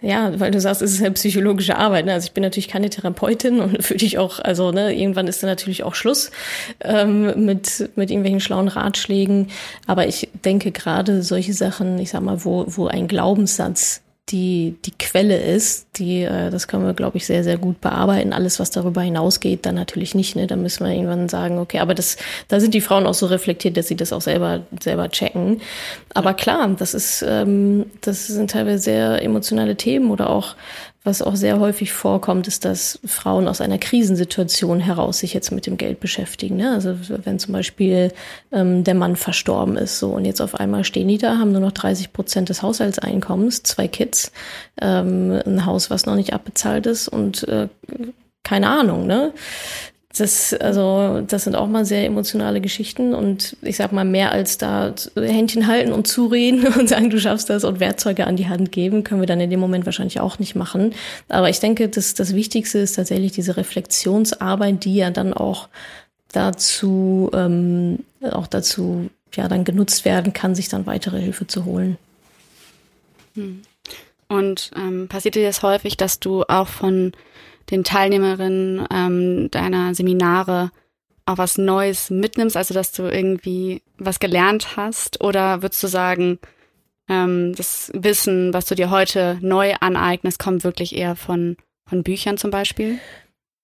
Speaker 3: ja, weil du sagst, es ist eine psychologische Arbeit. Ne? Also ich bin natürlich keine Therapeutin und für dich auch, also ne, irgendwann ist dann natürlich auch Schluss ähm, mit, mit irgendwelchen schlauen Ratschlägen. Aber ich denke gerade solche Sachen, ich sag mal, wo, wo ein Glaubenssatz die, die Quelle ist, die, äh, das können wir, glaube ich, sehr, sehr gut bearbeiten. Alles, was darüber hinausgeht, dann natürlich nicht, ne? Da müssen wir irgendwann sagen, okay, aber das, da sind die Frauen auch so reflektiert, dass sie das auch selber, selber checken. Aber klar, das ist, ähm, das sind teilweise sehr emotionale Themen oder auch was auch sehr häufig vorkommt, ist, dass Frauen aus einer Krisensituation heraus sich jetzt mit dem Geld beschäftigen. Ne? Also wenn zum Beispiel ähm, der Mann verstorben ist, so und jetzt auf einmal stehen die da, haben nur noch 30 Prozent des Haushaltseinkommens, zwei Kids, ähm, ein Haus, was noch nicht abbezahlt ist und äh, keine Ahnung, ne? Das, also, das sind auch mal sehr emotionale Geschichten und ich sag mal, mehr als da Händchen halten und zureden und sagen, du schaffst das und Werkzeuge an die Hand geben, können wir dann in dem Moment wahrscheinlich auch nicht machen. Aber ich denke, das, das Wichtigste ist tatsächlich diese Reflexionsarbeit, die ja dann auch dazu, ähm, auch dazu, ja, dann genutzt werden kann, sich dann weitere Hilfe zu holen.
Speaker 1: Hm. Und ähm, passiert dir das häufig, dass du auch von den Teilnehmerinnen ähm, deiner Seminare auch was Neues mitnimmst, also dass du irgendwie was gelernt hast? Oder würdest du sagen, ähm, das Wissen, was du dir heute neu aneignest, kommt wirklich eher von, von Büchern zum Beispiel?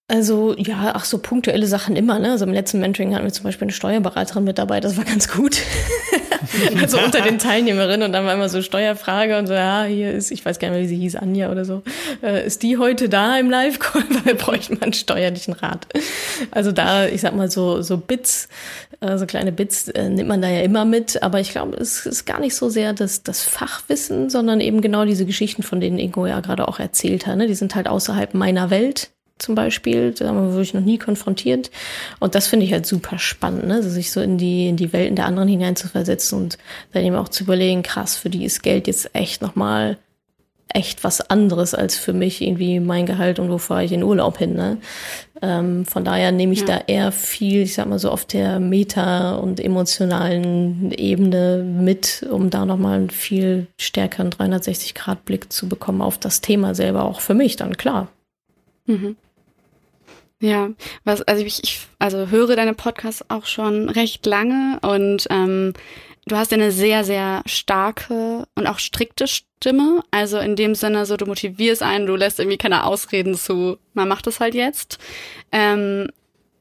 Speaker 3: Also ja, ach so punktuelle Sachen immer. Ne? Also im letzten Mentoring hatten wir zum Beispiel eine Steuerberaterin mit dabei, das war ganz gut. also unter den Teilnehmerinnen und dann war immer so Steuerfrage und so, ja, hier ist, ich weiß gar nicht mehr, wie sie hieß, Anja oder so. Äh, ist die heute da im Live-Call? Weil wir bräuchten mal einen steuerlichen Rat. Also da, ich sag mal so, so Bits, äh, so kleine Bits äh, nimmt man da ja immer mit. Aber ich glaube, es ist gar nicht so sehr das, das Fachwissen, sondern eben genau diese Geschichten, von denen Ingo ja gerade auch erzählt hat. Ne? Die sind halt außerhalb meiner Welt zum Beispiel. Da wurde ich noch nie konfrontiert. Und das finde ich halt super spannend, ne? Also sich so in die, in die Welten der anderen hineinzuversetzen und dann eben auch zu überlegen, krass, für die ist Geld jetzt echt nochmal echt was anderes als für mich irgendwie mein Gehalt und wo fahre ich in Urlaub hin. Ne? Ähm, von daher nehme ich ja. da eher viel, ich sag mal so auf der Meta- und emotionalen Ebene mit, um da nochmal einen viel stärkeren 360-Grad-Blick zu bekommen auf das Thema selber, auch für mich dann, klar. Mhm.
Speaker 1: Ja, was, also ich, ich also höre deine Podcasts auch schon recht lange und ähm, du hast eine sehr, sehr starke und auch strikte Stimme. Also in dem Sinne, so du motivierst einen, du lässt irgendwie keine Ausreden zu, man macht das halt jetzt. Ähm,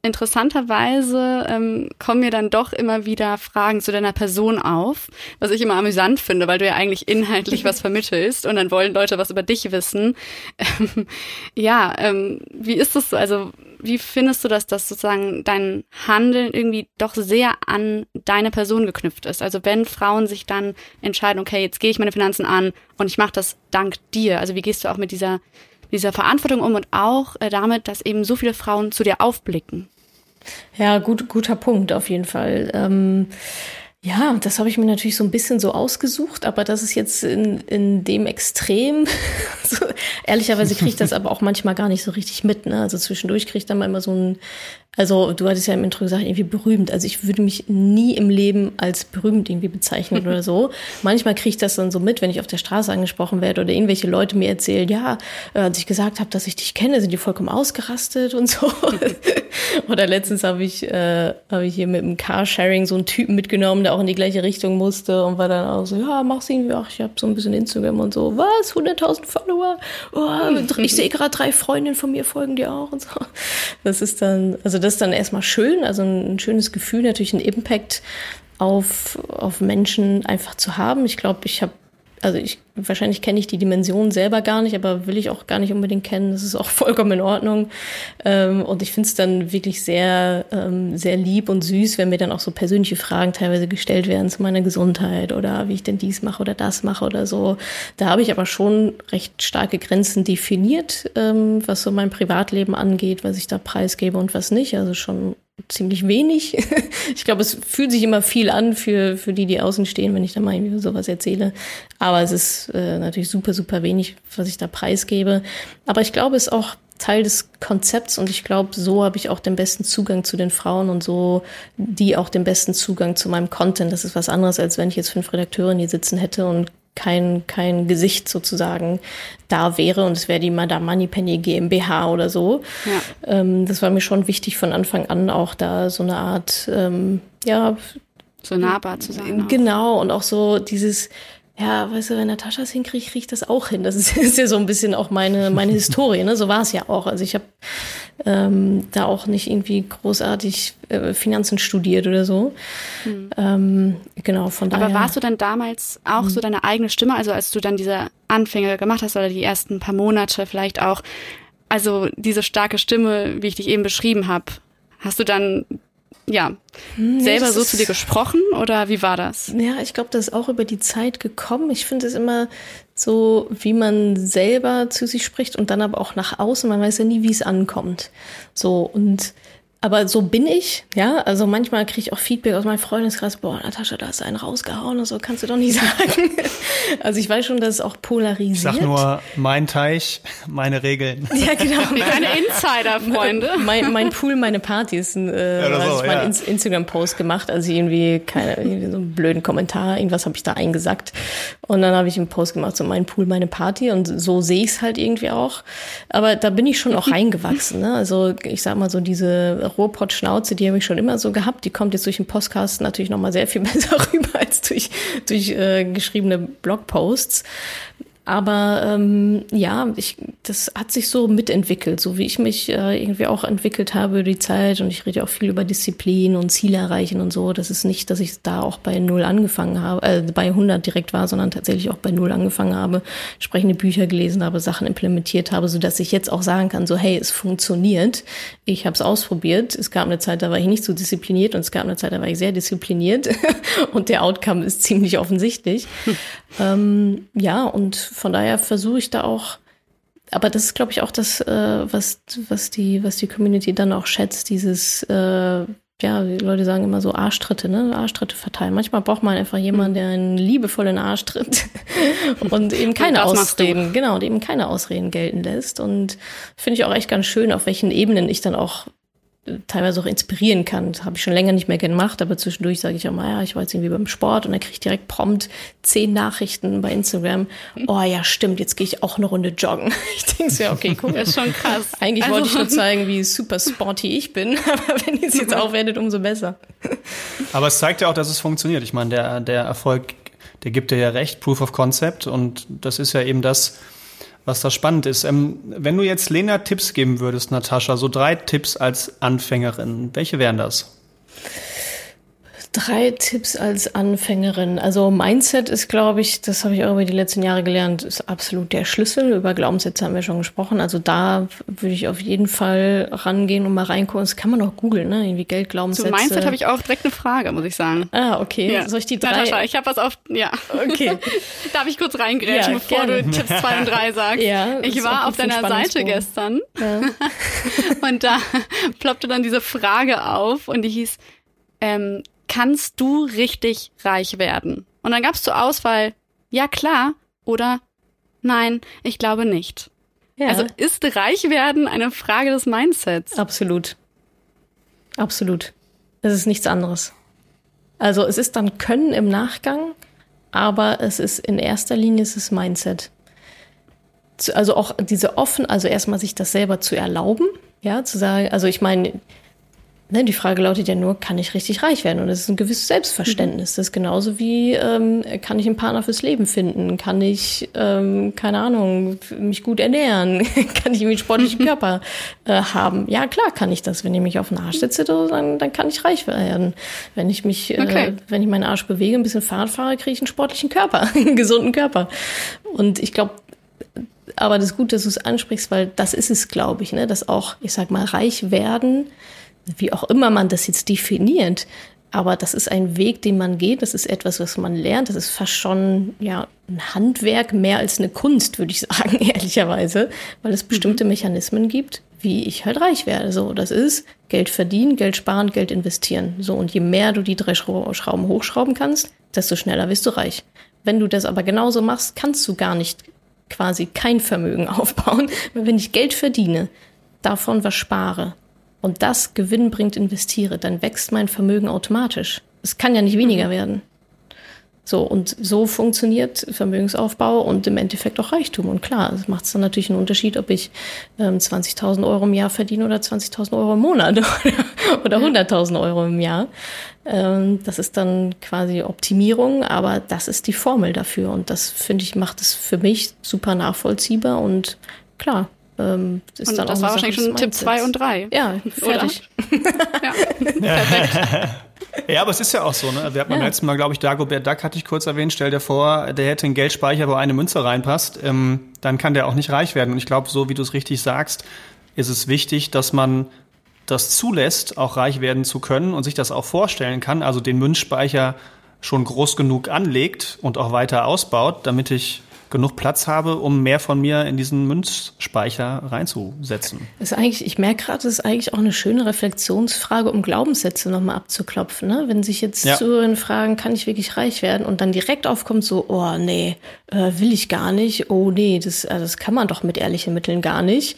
Speaker 1: interessanterweise ähm, kommen mir dann doch immer wieder Fragen zu deiner Person auf, was ich immer amüsant finde, weil du ja eigentlich inhaltlich was vermittelst und dann wollen Leute was über dich wissen. Ähm, ja, ähm, wie ist das so? Also wie findest du das, dass sozusagen dein Handeln irgendwie doch sehr an deine Person geknüpft ist? Also wenn Frauen sich dann entscheiden, okay, jetzt gehe ich meine Finanzen an und ich mache das dank dir. Also wie gehst du auch mit dieser dieser Verantwortung um und auch äh, damit, dass eben so viele Frauen zu dir aufblicken?
Speaker 3: Ja, gut, guter Punkt auf jeden Fall. Ähm, ja, das habe ich mir natürlich so ein bisschen so ausgesucht, aber das ist jetzt in, in dem Extrem. so, ehrlicherweise kriege ich das aber auch manchmal gar nicht so richtig mit. Ne? Also zwischendurch kriege ich dann mal immer so ein also du hattest ja im Intro gesagt, irgendwie berühmt. Also ich würde mich nie im Leben als berühmt irgendwie bezeichnen oder so. Manchmal kriege ich das dann so mit, wenn ich auf der Straße angesprochen werde oder irgendwelche Leute mir erzählen, ja, äh, als ich gesagt habe, dass ich dich kenne, sind die vollkommen ausgerastet und so. oder letztens habe ich, äh, hab ich hier mit dem Carsharing so einen Typen mitgenommen, der auch in die gleiche Richtung musste und war dann auch so, ja, mach's irgendwie, ach, ich habe so ein bisschen Instagram und so. Was? 100.000 Follower? Oh, ich sehe gerade drei Freundinnen von mir folgen dir auch und so. Das ist dann, also das ist dann erstmal schön, also ein schönes Gefühl, natürlich ein Impact auf, auf Menschen einfach zu haben. Ich glaube, ich habe also ich, wahrscheinlich kenne ich die Dimension selber gar nicht, aber will ich auch gar nicht unbedingt kennen. Das ist auch vollkommen in Ordnung. Ähm, und ich finde es dann wirklich sehr, ähm, sehr lieb und süß, wenn mir dann auch so persönliche Fragen teilweise gestellt werden zu meiner Gesundheit oder wie ich denn dies mache oder das mache oder so. Da habe ich aber schon recht starke Grenzen definiert, ähm, was so mein Privatleben angeht, was ich da preisgebe und was nicht. Also schon ziemlich wenig. Ich glaube, es fühlt sich immer viel an für, für die, die außen stehen, wenn ich da mal irgendwie sowas erzähle. Aber es ist äh, natürlich super, super wenig, was ich da preisgebe. Aber ich glaube, es ist auch Teil des Konzepts und ich glaube, so habe ich auch den besten Zugang zu den Frauen und so die auch den besten Zugang zu meinem Content. Das ist was anderes, als wenn ich jetzt fünf Redakteure hier sitzen hätte und kein, kein Gesicht sozusagen da wäre und es wäre die Madame Moneypenny GmbH oder so. Ja. Ähm, das war mir schon wichtig von Anfang an auch da so eine Art, ähm, ja.
Speaker 1: So nahbar zu sein.
Speaker 3: Genau, auch. und auch so dieses, ja, weißt du, wenn Natascha es hinkriegt, kriege ich das auch hin. Das ist, ist, ja so ein bisschen auch meine, meine Historie, ne? So war es ja auch. Also ich habe ähm, da auch nicht irgendwie großartig äh, Finanzen studiert oder so. Hm. Ähm, genau, von daher.
Speaker 1: Aber warst du dann damals auch hm. so deine eigene Stimme, also als du dann diese Anfänge gemacht hast oder die ersten paar Monate vielleicht auch, also diese starke Stimme, wie ich dich eben beschrieben habe, hast du dann ja, hm, selber so zu dir gesprochen oder wie war das?
Speaker 3: Ja, ich glaube, das ist auch über die Zeit gekommen. Ich finde es immer so, wie man selber zu sich spricht und dann aber auch nach außen. Man weiß ja nie, wie es ankommt. So und aber so bin ich, ja. Also manchmal kriege ich auch Feedback aus meinem Freundeskreis, boah, Natascha, da hast du einen rausgehauen und so, kannst du doch nicht sagen. also ich weiß schon, dass es auch polarisiert. Ich
Speaker 2: sag nur, mein Teich, meine Regeln.
Speaker 1: Ja, genau. Keine Insider-Freunde.
Speaker 3: mein, mein Pool, meine Partys. Äh, ja, so, ich ja. meinen Instagram-Post gemacht, also irgendwie keine, irgendwie so einen blöden Kommentar, irgendwas habe ich da eingesackt. Und dann habe ich einen Post gemacht, so mein Pool, meine Party. Und so sehe ich es halt irgendwie auch. Aber da bin ich schon auch reingewachsen. Ne? Also ich sag mal so diese Ruhrpott-Schnauze, die habe ich schon immer so gehabt. Die kommt jetzt durch den Podcast natürlich nochmal sehr viel besser rüber als durch, durch äh, geschriebene Blogposts. Aber ähm, ja, ich, das hat sich so mitentwickelt, so wie ich mich äh, irgendwie auch entwickelt habe über die Zeit. Und ich rede auch viel über Disziplin und Ziele erreichen und so. Das ist nicht, dass ich da auch bei Null angefangen habe, äh, bei 100 direkt war, sondern tatsächlich auch bei Null angefangen habe, entsprechende Bücher gelesen habe, Sachen implementiert habe, so dass ich jetzt auch sagen kann, so hey, es funktioniert. Ich habe es ausprobiert. Es gab eine Zeit, da war ich nicht so diszipliniert und es gab eine Zeit, da war ich sehr diszipliniert. und der Outcome ist ziemlich offensichtlich. Hm. Ähm, ja, und von daher versuche ich da auch, aber das ist, glaube ich, auch das, äh, was, was, die, was die Community dann auch schätzt, dieses, äh, ja, die Leute sagen immer so Arschtritte, ne? Arschtritte verteilen. Manchmal braucht man einfach jemanden, der einen liebevollen Arsch tritt und eben keine Ausreden, genau, und eben keine Ausreden gelten lässt. Und finde ich auch echt ganz schön, auf welchen Ebenen ich dann auch teilweise auch inspirieren kann. Das habe ich schon länger nicht mehr gemacht, aber zwischendurch sage ich auch mal, ja, ich war jetzt irgendwie beim Sport und dann kriege ich direkt prompt zehn Nachrichten bei Instagram. Oh ja, stimmt, jetzt gehe ich auch eine Runde joggen. Ich denke so, ja, okay, guck.
Speaker 1: Das ist schon krass.
Speaker 3: Eigentlich also, wollte ich nur zeigen, wie super sporty ich bin, aber wenn ihr es jetzt auch werdet, umso besser.
Speaker 2: Aber es zeigt ja auch, dass es funktioniert. Ich meine, der, der Erfolg, der gibt dir ja recht, Proof of Concept und das ist ja eben das, was da spannend ist. Ähm, wenn du jetzt Lena Tipps geben würdest, Natascha, so drei Tipps als Anfängerin, welche wären das?
Speaker 3: Drei Tipps als Anfängerin. Also Mindset ist, glaube ich, das habe ich auch über die letzten Jahre gelernt, ist absolut der Schlüssel. Über Glaubenssätze haben wir schon gesprochen. Also da würde ich auf jeden Fall rangehen und mal reingucken. Das kann man auch googeln, ne? Irgendwie Geld, Glaubenssätze.
Speaker 1: Zu Mindset habe ich auch direkt eine Frage, muss ich sagen.
Speaker 3: Ah, okay. Ja. Soll ich die drei?
Speaker 1: Natascha, ich habe was auf, ja.
Speaker 3: Okay.
Speaker 1: Darf ich kurz reingrätschen, ja, bevor gerne. du Tipps zwei und drei sagst? Ja. Ich war auf deiner Seite gestern. Ja. und da ploppte dann diese Frage auf und die hieß, ähm, kannst du richtig reich werden? Und dann gab's zur Auswahl, ja klar oder nein, ich glaube nicht. Ja. Also ist reich werden eine Frage des Mindsets?
Speaker 3: Absolut. Absolut. Es ist nichts anderes. Also es ist dann Können im Nachgang, aber es ist in erster Linie es ist Mindset. Also auch diese offen, also erstmal sich das selber zu erlauben, ja, zu sagen, also ich meine, Ne, die Frage lautet ja nur, kann ich richtig reich werden? Und das ist ein gewisses Selbstverständnis. Das ist genauso wie, ähm, kann ich einen Partner fürs Leben finden? Kann ich, ähm, keine Ahnung, mich gut ernähren? kann ich einen sportlichen Körper äh, haben? Ja, klar kann ich das. Wenn ich mich auf den Arsch setze, dann, dann kann ich reich werden. Wenn ich mich, äh, okay. äh, wenn ich meinen Arsch bewege, ein bisschen Fahrrad fahre, kriege ich einen sportlichen Körper, einen gesunden Körper. Und ich glaube, aber das ist gut, dass du es ansprichst, weil das ist es, glaube ich, ne, dass auch, ich sag mal, reich werden wie auch immer man das jetzt definiert. Aber das ist ein Weg, den man geht. Das ist etwas, was man lernt. Das ist fast schon ja ein Handwerk mehr als eine Kunst, würde ich sagen, ehrlicherweise, weil es bestimmte mhm. Mechanismen gibt, wie ich halt reich werde. So, das ist Geld verdienen, Geld sparen, Geld investieren. So und je mehr du die drei Schrauben hochschrauben kannst, desto schneller wirst du reich. Wenn du das aber genauso machst, kannst du gar nicht quasi kein Vermögen aufbauen, weil wenn ich Geld verdiene, davon was spare, und das Gewinn bringt, investiere, dann wächst mein Vermögen automatisch. Es kann ja nicht weniger mhm. werden. So, und so funktioniert Vermögensaufbau und im Endeffekt auch Reichtum. Und klar, es macht dann natürlich einen Unterschied, ob ich ähm, 20.000 Euro im Jahr verdiene oder 20.000 Euro im Monat oder 100.000 Euro im Jahr. Ähm, das ist dann quasi Optimierung, aber das ist die Formel dafür. Und das, finde ich, macht es für mich super nachvollziehbar und klar,
Speaker 1: ähm, ist und dann das war wahrscheinlich schon Tipp 2 und 3.
Speaker 3: Ja, fertig.
Speaker 2: ja. Perfekt. Ja, aber es ist ja auch so, ne? Wir hatten ja. beim letzten Mal, glaube ich, Dagobert Duck hatte ich kurz erwähnt. Stell dir vor, der hätte einen Geldspeicher, wo eine Münze reinpasst. Ähm, dann kann der auch nicht reich werden. Und ich glaube, so wie du es richtig sagst, ist es wichtig, dass man das zulässt, auch reich werden zu können und sich das auch vorstellen kann. Also den Münzspeicher schon groß genug anlegt und auch weiter ausbaut, damit ich genug Platz habe, um mehr von mir in diesen Münzspeicher reinzusetzen.
Speaker 3: Das ist eigentlich, ich merke gerade, das ist eigentlich auch eine schöne Reflexionsfrage, um Glaubenssätze nochmal abzuklopfen. Ne? Wenn sich jetzt ja. Zuhörerinnen fragen, kann ich wirklich reich werden? Und dann direkt aufkommt so, oh nee, äh, will ich gar nicht. Oh nee, das, also das kann man doch mit ehrlichen Mitteln gar nicht.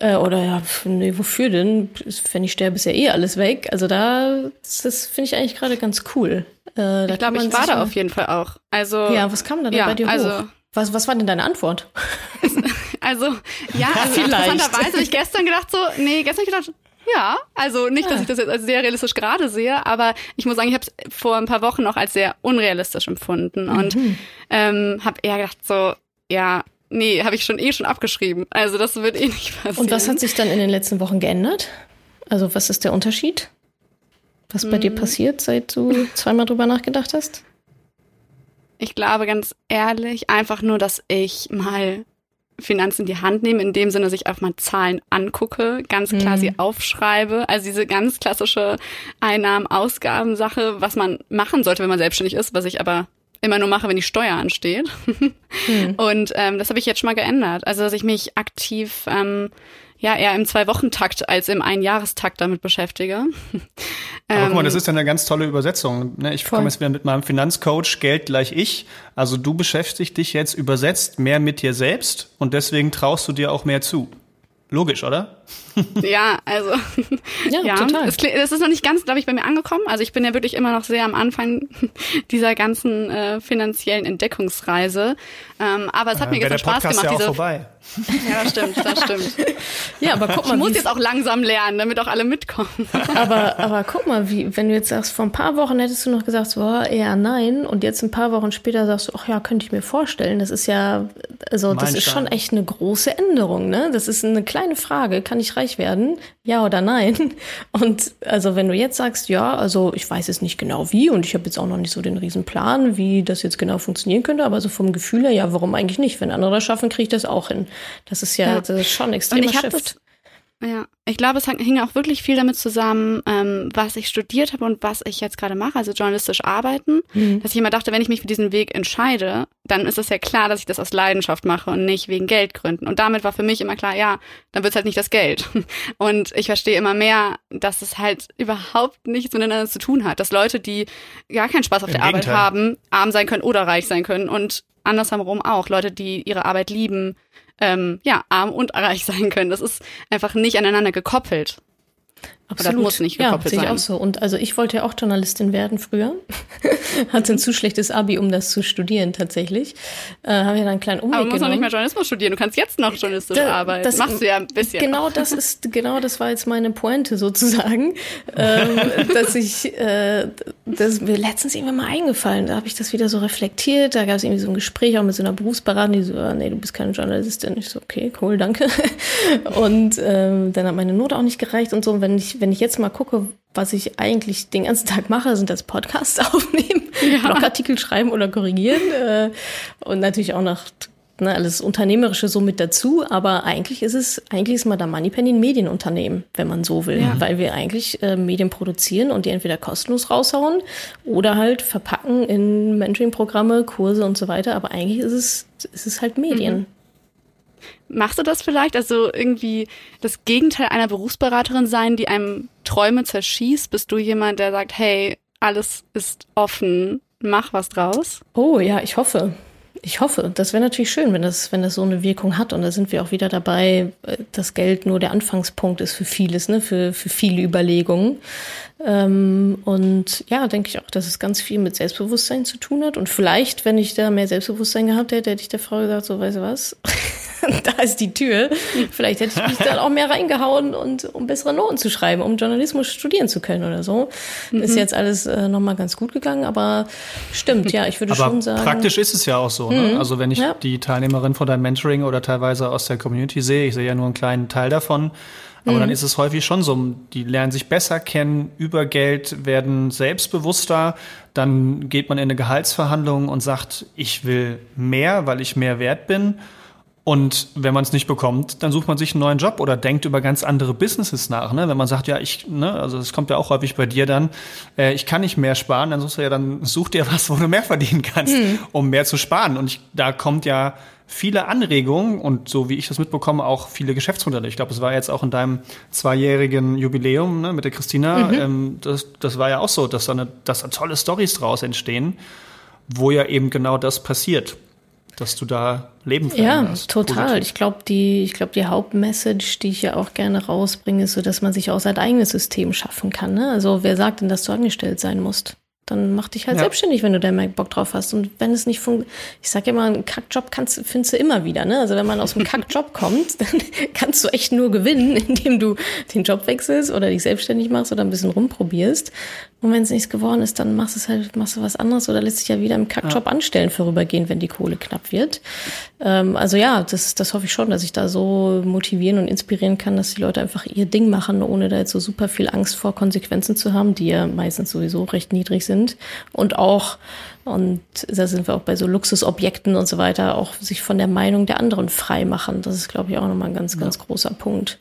Speaker 3: Äh, oder ja, nee, wofür denn? Wenn ich sterbe, ist ja eh alles weg. Also da, das finde ich eigentlich gerade ganz cool.
Speaker 1: Äh, ich glaube, ich war da auf jeden Fall auch. Also
Speaker 3: ja, was kam da ja, bei dir also, hoch? Was, was war denn deine Antwort?
Speaker 1: Also, ja, also interessanterweise habe ich gestern gedacht so, nee, gestern habe ich gedacht, ja, also nicht, dass ich das jetzt als sehr realistisch gerade sehe, aber ich muss sagen, ich habe es vor ein paar Wochen noch als sehr unrealistisch empfunden und mhm. ähm, habe eher gedacht so, ja, nee, habe ich schon eh schon abgeschrieben. Also das wird eh nicht passieren.
Speaker 3: Und was hat sich dann in den letzten Wochen geändert? Also was ist der Unterschied? Was bei mhm. dir passiert, seit du zweimal drüber nachgedacht hast?
Speaker 1: Ich glaube ganz ehrlich einfach nur, dass ich mal Finanzen in die Hand nehme, in dem Sinne, dass ich einfach mal Zahlen angucke, ganz klar mhm. sie aufschreibe. Also diese ganz klassische Einnahmen-Ausgaben-Sache, was man machen sollte, wenn man selbstständig ist, was ich aber immer nur mache, wenn die Steuer ansteht. Mhm. Und ähm, das habe ich jetzt schon mal geändert. Also dass ich mich aktiv ähm, ja eher im Zwei-Wochen-Takt als im Einjahrestakt damit beschäftige.
Speaker 2: Aber guck mal, das ähm, ist ja eine ganz tolle Übersetzung. Ne? Ich komme jetzt wieder mit meinem Finanzcoach Geld gleich ich. Also du beschäftigst dich jetzt übersetzt mehr mit dir selbst und deswegen traust du dir auch mehr zu. Logisch, oder?
Speaker 1: ja, also ja, ja. total. Es, es ist noch nicht ganz, glaube ich, bei mir angekommen. Also ich bin ja wirklich immer noch sehr am Anfang dieser ganzen äh, finanziellen Entdeckungsreise. Ähm, aber es hat äh, mir gestern Spaß gemacht.
Speaker 2: Ja
Speaker 1: diese,
Speaker 2: vorbei.
Speaker 1: Ja, das stimmt, das stimmt. ja, aber guck mal. Ich muss jetzt auch langsam lernen, damit auch alle mitkommen.
Speaker 3: aber, aber guck mal, wie, wenn du jetzt sagst, vor ein paar Wochen hättest du noch gesagt, so, oh, eher nein, und jetzt ein paar Wochen später sagst du, ach ja, könnte ich mir vorstellen. Das ist ja, also das ist schon echt eine große Änderung, ne? Das ist eine kleine Frage. Kann ich reich werden? Ja oder nein? Und also wenn du jetzt sagst, ja, also ich weiß es nicht genau wie und ich habe jetzt auch noch nicht so den Riesenplan, wie das jetzt genau funktionieren könnte, aber so vom Gefühl her, ja, warum eigentlich nicht? Wenn andere das schaffen, kriege ich das auch hin. Das ist ja, ja. Das ist schon extrem Shift.
Speaker 1: Ja, ich glaube, es hing auch wirklich viel damit zusammen, ähm, was ich studiert habe und was ich jetzt gerade mache, also journalistisch arbeiten. Mhm. Dass ich immer dachte, wenn ich mich für diesen Weg entscheide, dann ist es ja klar, dass ich das aus Leidenschaft mache und nicht wegen Geldgründen. Und damit war für mich immer klar, ja, dann wird es halt nicht das Geld. Und ich verstehe immer mehr, dass es halt überhaupt nichts miteinander zu tun hat. Dass Leute, die gar keinen Spaß auf Im der Gegenteil. Arbeit haben, arm sein können oder reich sein können. Und andersherum auch. Leute, die ihre Arbeit lieben, ähm, ja, arm und reich sein können. Das ist einfach nicht aneinander gekoppelt.
Speaker 3: Absolut. Oder muss nicht gekoppelt ja, sehe ich auch so. Und also ich wollte ja auch Journalistin werden früher. Hatte ein zu schlechtes Abi, um das zu studieren tatsächlich. Äh, Habe ja dann einen kleinen Umweg Aber
Speaker 1: du musst noch nicht mehr Journalismus studieren. Du kannst jetzt noch journalistisch da, arbeiten. Das machst du ja ein bisschen.
Speaker 3: Genau das ist, genau das war jetzt meine Pointe sozusagen. ähm, dass ich, äh, das mir letztens irgendwann mal eingefallen. Da habe ich das wieder so reflektiert. Da gab es irgendwie so ein Gespräch auch mit so einer Berufsberaterin, die so, ah, nee, du bist keine Journalistin. Ich so, okay, cool, danke. und ähm, dann hat meine Note auch nicht gereicht und so. Und wenn ich wenn ich jetzt mal gucke, was ich eigentlich den ganzen Tag mache, sind das Podcasts aufnehmen, ja. Blogartikel schreiben oder korrigieren äh, und natürlich auch noch ne, alles Unternehmerische so mit dazu. Aber eigentlich ist es, eigentlich ist Madame Moneypenny ein Medienunternehmen, wenn man so will, ja. weil wir eigentlich äh, Medien produzieren und die entweder kostenlos raushauen oder halt verpacken in Mentoring-Programme, Kurse und so weiter. Aber eigentlich ist es, ist es halt Medien. Mhm.
Speaker 1: Machst du das vielleicht? Also irgendwie das Gegenteil einer Berufsberaterin sein, die einem Träume zerschießt? Bist du jemand, der sagt, hey, alles ist offen, mach was draus?
Speaker 3: Oh ja, ich hoffe. Ich hoffe, das wäre natürlich schön, wenn das, wenn das so eine Wirkung hat. Und da sind wir auch wieder dabei, dass Geld nur der Anfangspunkt ist für vieles, ne? für, für viele Überlegungen. Ähm, und ja, denke ich auch, dass es ganz viel mit Selbstbewusstsein zu tun hat. Und vielleicht, wenn ich da mehr Selbstbewusstsein gehabt hätte, hätte ich der Frau gesagt, so, weißt du was, da ist die Tür. Vielleicht hätte ich mich dann auch mehr reingehauen und um bessere Noten zu schreiben, um Journalismus studieren zu können oder so. Mhm. Ist jetzt alles äh, nochmal ganz gut gegangen, aber stimmt, ja, ich würde aber schon sagen.
Speaker 2: Praktisch ist es ja auch so. Ne? Mhm. Also wenn ich ja. die Teilnehmerin von deinem Mentoring oder teilweise aus der Community sehe, ich sehe ja nur einen kleinen Teil davon, aber mhm. dann ist es häufig schon so, die lernen sich besser kennen über Geld, werden selbstbewusster, dann geht man in eine Gehaltsverhandlung und sagt, ich will mehr, weil ich mehr wert bin. Und wenn man es nicht bekommt, dann sucht man sich einen neuen Job oder denkt über ganz andere Businesses nach. Ne? Wenn man sagt, ja, ich, ne, also das kommt ja auch häufig bei dir dann, äh, ich kann nicht mehr sparen, dann suchst du ja, dann such dir was, wo du mehr verdienen kannst, mhm. um mehr zu sparen. Und ich, da kommt ja viele Anregungen und so wie ich das mitbekomme, auch viele Geschäftsmodelle. Ich glaube, es war jetzt auch in deinem zweijährigen Jubiläum ne, mit der Christina, mhm. ähm, das, das war ja auch so, dass da, eine, dass da tolle Stories draus entstehen, wo ja eben genau das passiert dass du da Leben
Speaker 3: veränderst. Ja, total. Positiv. Ich glaube, die, ich glaube, die Hauptmessage, die ich ja auch gerne rausbringe, ist so, dass man sich auch sein eigenes System schaffen kann. Ne? Also wer sagt denn, dass du angestellt sein musst? Dann mach dich halt ja. selbstständig, wenn du da mehr Bock drauf hast. Und wenn es nicht funktioniert, ich sage immer, einen Kackjob kannst, findest du immer wieder. Ne? Also wenn man aus einem Kackjob kommt, dann kannst du echt nur gewinnen, indem du den Job wechselst oder dich selbstständig machst oder ein bisschen rumprobierst. Und wenn es nichts geworden ist, dann machst du halt, machst du was anderes oder lässt dich ja wieder im Kackjob ja. anstellen vorübergehend, wenn die Kohle knapp wird. Ähm, also ja, das, das hoffe ich schon, dass ich da so motivieren und inspirieren kann, dass die Leute einfach ihr Ding machen, ohne da jetzt so super viel Angst vor Konsequenzen zu haben, die ja meistens sowieso recht niedrig sind. Und auch, und da sind wir auch bei so Luxusobjekten und so weiter, auch sich von der Meinung der anderen frei machen. Das ist, glaube ich, auch nochmal ein ganz, ja. ganz großer Punkt.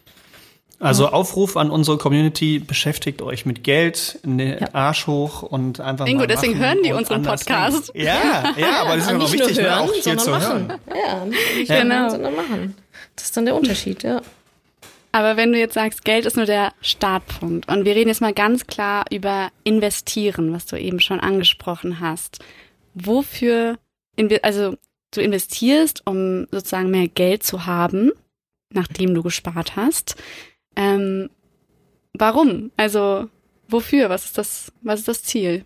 Speaker 2: Also Aufruf an unsere Community, beschäftigt euch mit Geld, den ja. Arsch hoch und einfach
Speaker 1: Ingo, mal deswegen hören die unseren Podcast.
Speaker 2: Ja, ja, aber das ist ja noch wichtig, hören, auch hier zu
Speaker 3: machen. hören. Ja, nicht ja. genau. sondern machen. Das ist dann der Unterschied, ja.
Speaker 1: Aber wenn du jetzt sagst, Geld ist nur der Startpunkt und wir reden jetzt mal ganz klar über investieren, was du eben schon angesprochen hast. Wofür, also du investierst, um sozusagen mehr Geld zu haben, nachdem du gespart hast. Ähm, warum? Also wofür? Was ist das? Was ist das Ziel?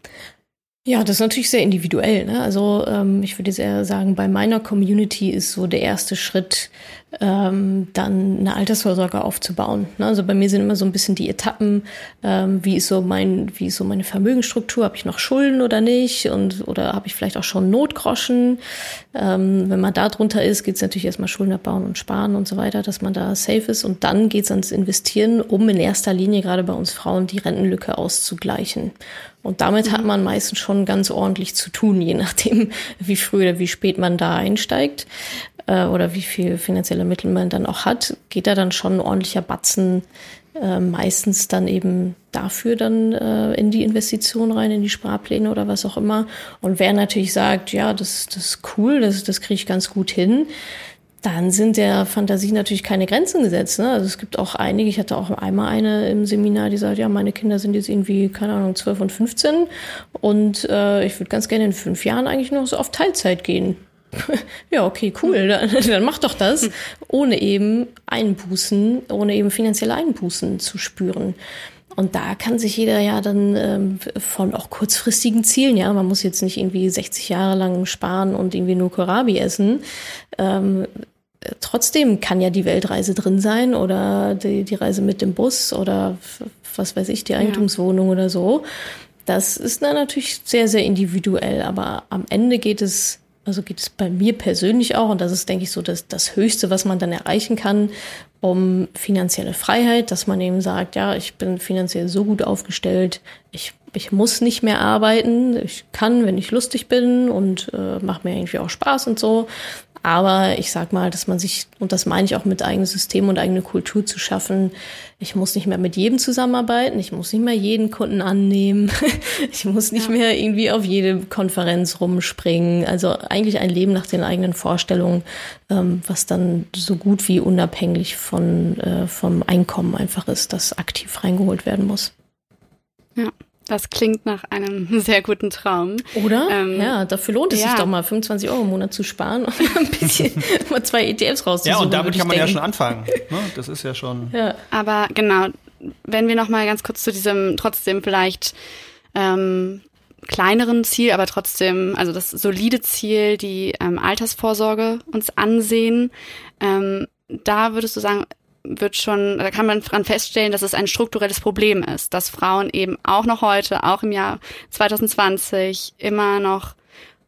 Speaker 3: Ja, das ist natürlich sehr individuell. Ne? Also ähm, ich würde sehr sagen, bei meiner Community ist so der erste Schritt, ähm, dann eine Altersvorsorge aufzubauen. Ne? Also bei mir sind immer so ein bisschen die Etappen, ähm, wie ist so mein, wie ist so meine Vermögensstruktur, habe ich noch Schulden oder nicht und oder habe ich vielleicht auch schon Notgroschen. Ähm, wenn man da drunter ist, geht es natürlich erstmal Schulden abbauen und sparen und so weiter, dass man da safe ist und dann geht es ans Investieren, um in erster Linie gerade bei uns Frauen die Rentenlücke auszugleichen. Und damit hat mhm. man meistens schon ganz ordentlich zu tun, je nachdem, wie früh oder wie spät man da einsteigt äh, oder wie viel finanzielle Mittel man dann auch hat, geht da dann schon ein ordentlicher Batzen äh, meistens dann eben dafür dann äh, in die Investition rein, in die Sparpläne oder was auch immer. Und wer natürlich sagt, ja, das, das ist cool, das, das kriege ich ganz gut hin, dann sind der Fantasie natürlich keine Grenzen gesetzt. Ne? Also es gibt auch einige, ich hatte auch einmal eine im Seminar, die sagt, ja, meine Kinder sind jetzt irgendwie, keine Ahnung, 12 und 15 und äh, ich würde ganz gerne in fünf Jahren eigentlich noch so auf Teilzeit gehen. ja, okay, cool, dann, dann mach doch das, ohne eben Einbußen, ohne eben finanzielle Einbußen zu spüren. Und da kann sich jeder ja dann ähm, von auch kurzfristigen Zielen, ja, man muss jetzt nicht irgendwie 60 Jahre lang sparen und irgendwie nur Kohlrabi essen. Ähm, trotzdem kann ja die Weltreise drin sein oder die, die Reise mit dem Bus oder was weiß ich, die Eigentumswohnung ja. oder so. Das ist dann natürlich sehr, sehr individuell, aber am Ende geht es, also geht es bei mir persönlich auch, und das ist, denke ich, so das, das Höchste, was man dann erreichen kann, um finanzielle Freiheit, dass man eben sagt, ja, ich bin finanziell so gut aufgestellt, ich, ich muss nicht mehr arbeiten, ich kann, wenn ich lustig bin und äh, macht mir irgendwie auch Spaß und so. Aber ich sag mal, dass man sich, und das meine ich auch mit eigenem System und eigene Kultur zu schaffen, ich muss nicht mehr mit jedem zusammenarbeiten, ich muss nicht mehr jeden Kunden annehmen, ich muss nicht ja. mehr irgendwie auf jede Konferenz rumspringen. Also eigentlich ein Leben nach den eigenen Vorstellungen, ähm, was dann so gut wie unabhängig von, äh, vom Einkommen einfach ist, das aktiv reingeholt werden muss.
Speaker 1: Ja. Das klingt nach einem sehr guten Traum.
Speaker 3: Oder? Ähm, ja, dafür lohnt es ja. sich doch mal, 25 Euro im Monat zu sparen und ein bisschen mal zwei ETFs rauszusuchen.
Speaker 2: Ja, und damit kann man denken. ja schon anfangen. Ne? Das ist ja schon. Ja.
Speaker 1: Aber genau, wenn wir noch mal ganz kurz zu diesem trotzdem vielleicht ähm, kleineren Ziel, aber trotzdem, also das solide Ziel, die ähm, Altersvorsorge uns ansehen. Ähm, da würdest du sagen, wird schon, da kann man dran feststellen, dass es ein strukturelles Problem ist, dass Frauen eben auch noch heute, auch im Jahr 2020, immer noch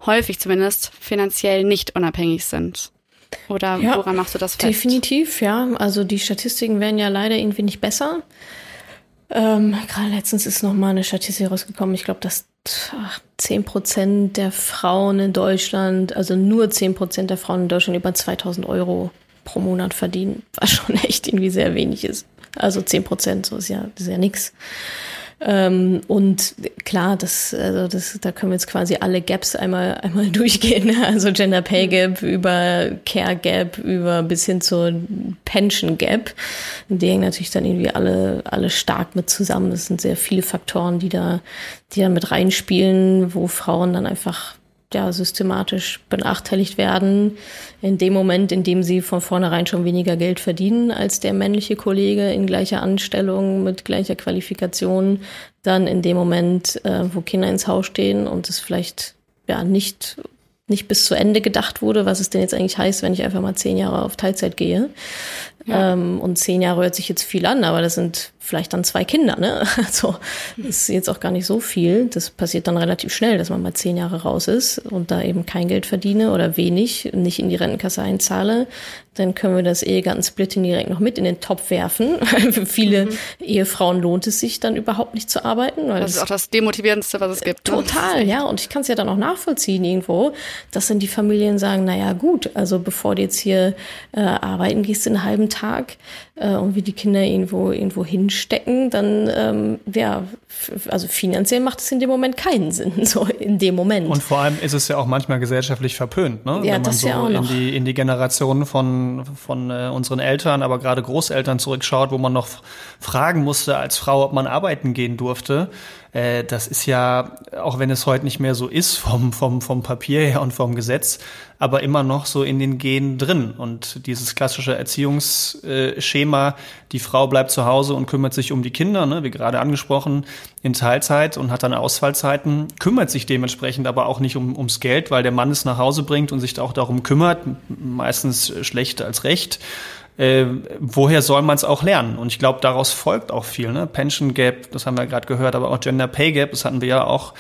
Speaker 1: häufig zumindest finanziell nicht unabhängig sind. Oder ja, woran machst du das fest?
Speaker 3: Definitiv, ja. Also die Statistiken werden ja leider irgendwie nicht besser. Ähm, Gerade letztens ist noch mal eine Statistik rausgekommen. Ich glaube, dass 10 Prozent der Frauen in Deutschland, also nur 10 Prozent der Frauen in Deutschland über 2000 Euro pro Monat verdienen, was schon echt irgendwie sehr wenig ist. Also 10 Prozent, so ist ja, ist ja nix. Ähm, und klar, das, also das, da können wir jetzt quasi alle Gaps einmal, einmal durchgehen. Also Gender Pay Gap über Care Gap über bis hin zur Pension Gap. Die hängen natürlich dann irgendwie alle, alle stark mit zusammen. Das sind sehr viele Faktoren, die da, die da mit reinspielen, wo Frauen dann einfach ja, systematisch benachteiligt werden. In dem Moment, in dem sie von vornherein schon weniger Geld verdienen als der männliche Kollege in gleicher Anstellung mit gleicher Qualifikation, dann in dem Moment, äh, wo Kinder ins Haus stehen und es vielleicht ja nicht nicht bis zu Ende gedacht wurde, was es denn jetzt eigentlich heißt, wenn ich einfach mal zehn Jahre auf Teilzeit gehe. Ja. Ähm, und zehn Jahre hört sich jetzt viel an, aber das sind vielleicht dann zwei Kinder, ne? Also ist jetzt auch gar nicht so viel. Das passiert dann relativ schnell, dass man mal zehn Jahre raus ist und da eben kein Geld verdiene oder wenig, nicht in die Rentenkasse einzahle. Dann können wir das Ehegattensplitting direkt noch mit in den Topf werfen. Für viele mhm. Ehefrauen lohnt es sich dann überhaupt nicht zu arbeiten.
Speaker 1: Weil das ist auch das Demotivierendste, was es gibt.
Speaker 3: Ne? Total, ja. Und ich kann es ja dann auch nachvollziehen irgendwo, dass dann die Familien sagen, na ja, gut, also bevor du jetzt hier äh, arbeiten gehst den halben Tag, äh, und wir die Kinder irgendwo, irgendwo hinstecken, dann, ähm, ja, also finanziell macht es in dem Moment keinen Sinn, so in dem Moment.
Speaker 2: Und vor allem ist es ja auch manchmal gesellschaftlich verpönt, ne?
Speaker 3: Ja,
Speaker 2: Wenn man
Speaker 3: das
Speaker 2: so
Speaker 3: ja auch
Speaker 2: in
Speaker 3: noch.
Speaker 2: die, in die Generation von, von äh, unseren Eltern, aber gerade Großeltern zurückschaut, wo man noch fragen musste als Frau, ob man arbeiten gehen durfte. Äh, das ist ja, auch wenn es heute nicht mehr so ist vom, vom, vom Papier her und vom Gesetz, aber immer noch so in den Genen drin. Und dieses klassische Erziehungsschema, die Frau bleibt zu Hause und kümmert sich um die Kinder, ne, wie gerade angesprochen, in Teilzeit und hat dann Ausfallzeiten, kümmert sich dementsprechend aber auch nicht um, ums Geld, weil der Mann es nach Hause bringt und sich auch darum kümmert, meistens schlecht als recht äh, woher soll man es auch lernen? Und ich glaube, daraus folgt auch viel. Ne? Pension Gap, das haben wir gerade gehört, aber auch Gender Pay Gap, das hatten wir ja auch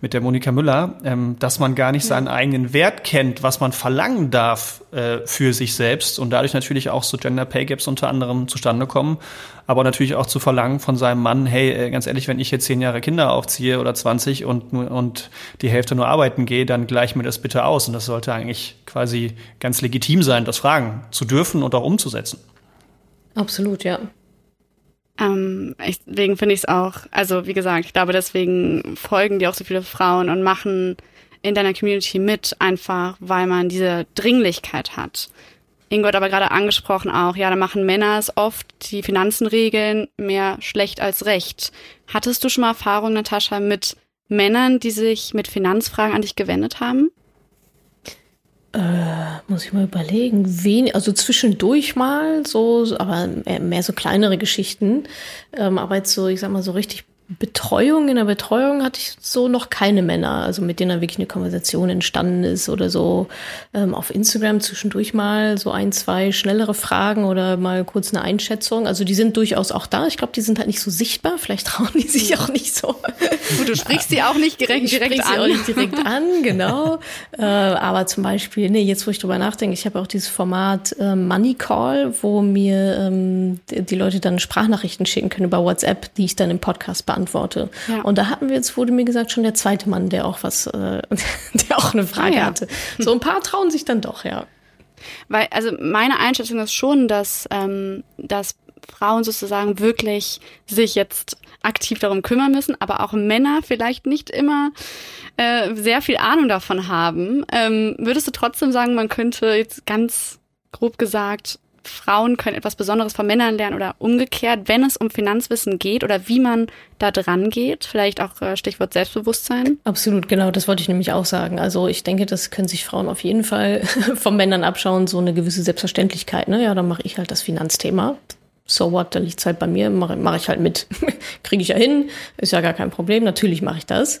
Speaker 2: mit der Monika Müller, ähm, dass man gar nicht seinen eigenen Wert kennt, was man verlangen darf äh, für sich selbst und dadurch natürlich auch so Gender Pay Gaps unter anderem zustande kommen, aber natürlich auch zu verlangen von seinem Mann, hey, äh, ganz ehrlich, wenn ich jetzt zehn Jahre Kinder aufziehe oder 20 und, und die Hälfte nur arbeiten gehe, dann gleich mir das bitte aus und das sollte eigentlich quasi ganz legitim sein, das fragen zu dürfen und auch umzusetzen.
Speaker 3: Absolut, ja.
Speaker 1: Ähm, ich, deswegen finde ich es auch, also wie gesagt, ich glaube, deswegen folgen dir auch so viele Frauen und machen in deiner Community mit, einfach weil man diese Dringlichkeit hat. Ingo hat aber gerade angesprochen auch, ja, da machen Männer es oft, die Finanzen regeln, mehr schlecht als recht. Hattest du schon mal Erfahrung, Natascha, mit Männern, die sich mit Finanzfragen an dich gewendet haben?
Speaker 3: Äh, muss ich mal überlegen. Wen, also zwischendurch mal so, aber mehr so kleinere Geschichten. Ähm, aber jetzt so, ich sag mal, so richtig Betreuung, in der Betreuung hatte ich so noch keine Männer, also mit denen da wirklich eine Konversation entstanden ist oder so ähm, auf Instagram zwischendurch mal so ein, zwei schnellere Fragen oder mal kurz eine Einschätzung. Also die sind durchaus auch da. Ich glaube, die sind halt nicht so sichtbar. Vielleicht trauen die sich auch nicht so.
Speaker 1: Gut, du sprichst sie auch nicht direkt,
Speaker 3: ich
Speaker 1: direkt
Speaker 3: sie
Speaker 1: an.
Speaker 3: auch nicht direkt an, genau. äh, aber zum Beispiel, nee, jetzt wo ich drüber nachdenke, ich habe auch dieses Format äh, Money Call, wo mir ähm, die die Leute dann Sprachnachrichten schicken können über WhatsApp, die ich dann im Podcast beantworte.
Speaker 1: Ja.
Speaker 3: Und da hatten wir jetzt, wurde mir gesagt, schon der zweite Mann, der auch was, äh, der auch eine Frage
Speaker 1: ja.
Speaker 3: hatte. So ein paar trauen sich dann doch, ja.
Speaker 1: Weil, also meine Einschätzung ist schon, dass, ähm, dass Frauen sozusagen wirklich sich jetzt aktiv darum kümmern müssen, aber auch Männer vielleicht nicht immer äh, sehr viel Ahnung davon haben. Ähm, würdest du trotzdem sagen, man könnte jetzt ganz grob gesagt, Frauen können etwas Besonderes von Männern lernen oder umgekehrt, wenn es um Finanzwissen geht oder wie man da dran geht? Vielleicht auch äh, Stichwort Selbstbewusstsein.
Speaker 3: Absolut, genau, das wollte ich nämlich auch sagen. Also ich denke, das können sich Frauen auf jeden Fall von Männern abschauen, so eine gewisse Selbstverständlichkeit. Ne? Ja, dann mache ich halt das Finanzthema. So what, da liegt's halt bei mir, mache mach ich halt mit. Kriege ich ja hin, ist ja gar kein Problem, natürlich mache ich das.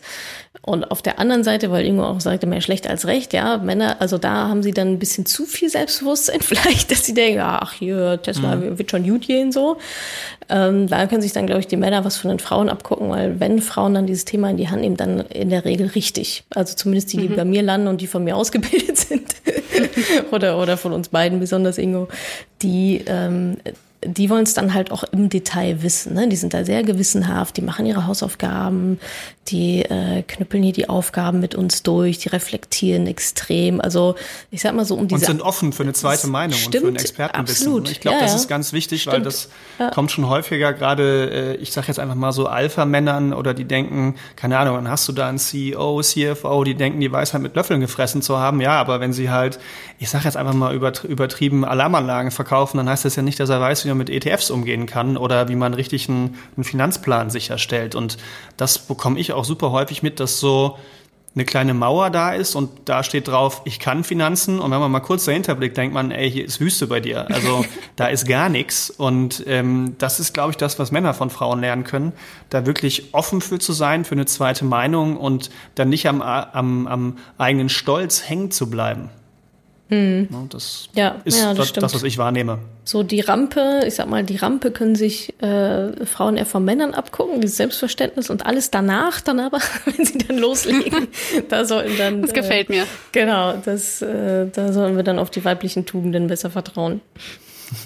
Speaker 3: Und auf der anderen Seite, weil Ingo auch sagte, mehr schlecht als recht, ja, Männer, also da haben sie dann ein bisschen zu viel Selbstbewusstsein vielleicht, dass sie denken, ach hier, Tesla wird schon gut gehen, so. Ähm, da können sich dann, glaube ich, die Männer was von den Frauen abgucken, weil wenn Frauen dann dieses Thema in die Hand nehmen, dann in der Regel richtig. Also zumindest die, die bei mir landen und die von mir ausgebildet sind. oder, oder von uns beiden, besonders Ingo, die, ähm, die wollen es dann halt auch im Detail wissen. Ne? Die sind da sehr gewissenhaft, die machen ihre Hausaufgaben, die äh, knüppeln hier die Aufgaben mit uns durch, die reflektieren extrem. Also ich sag mal so um diese...
Speaker 2: Und sind offen für eine zweite Meinung
Speaker 3: stimmt,
Speaker 2: und für ein Expertenwissen.
Speaker 3: absolut.
Speaker 2: Ich glaube,
Speaker 3: Ja,
Speaker 2: das
Speaker 3: ja.
Speaker 2: ist ganz wichtig,
Speaker 3: Stimmt.
Speaker 2: weil das kommt schon häufiger gerade, äh, ich sage jetzt einfach mal so Alpha-Männern oder die denken, keine Ahnung, dann hast du da einen CEO, CFO, die denken, die Weisheit mit Löffeln gefressen zu haben. Ja, aber wenn sie halt, ich sage jetzt einfach mal übert- übertrieben Alarmanlagen verkaufen, dann heißt das ja nicht, dass er weiß, wie man mit ETFs umgehen kann oder wie man richtig einen, einen Finanzplan sicherstellt. Und das bekomme ich auch super häufig mit, dass so eine kleine Mauer da ist und da steht drauf, ich kann Finanzen und wenn man mal kurz dahinter blickt, denkt man, ey, hier ist Wüste bei dir. Also da ist gar nichts und ähm, das ist, glaube ich, das, was Männer von Frauen lernen können, da wirklich offen für zu sein, für eine zweite Meinung und dann nicht am, am, am eigenen Stolz hängen zu bleiben. Ne, Das
Speaker 3: Ja,
Speaker 2: ist
Speaker 3: ja, das
Speaker 2: das, was ich wahrnehme.
Speaker 3: So die Rampe, ich sag mal, die Rampe können sich äh, Frauen eher von Männern abgucken, dieses Selbstverständnis und alles danach dann aber, wenn sie dann loslegen, da sollten dann.
Speaker 1: Das gefällt mir.
Speaker 3: Äh, genau, das, äh, da sollten wir dann auf die weiblichen Tugenden besser vertrauen.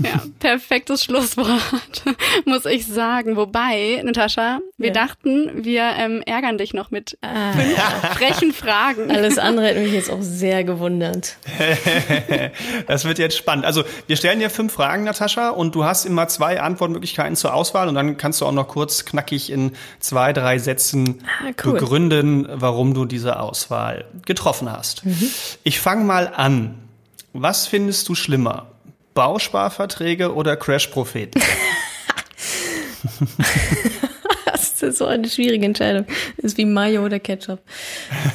Speaker 1: Ja, perfektes Schlusswort, muss ich sagen. Wobei, Natascha, wir
Speaker 3: Ja.
Speaker 1: dachten, wir ähm, ärgern dich noch mit
Speaker 3: Ah.
Speaker 1: fünf frechen Fragen.
Speaker 3: Alles andere hätte mich jetzt auch sehr gewundert.
Speaker 2: Das wird jetzt spannend. Also wir stellen dir fünf Fragen, Natascha, und du hast immer zwei Antwortmöglichkeiten zur Auswahl und dann kannst du auch noch kurz knackig in zwei, drei Sätzen
Speaker 3: Ah, cool.
Speaker 2: begründen, warum du diese Auswahl getroffen hast.
Speaker 3: Mhm.
Speaker 2: Ich fange mal an. Was findest du schlimmer? Bausparverträge oder Crash-Propheten?
Speaker 3: Das ist so eine schwierige Entscheidung. Das ist wie Mayo oder Ketchup.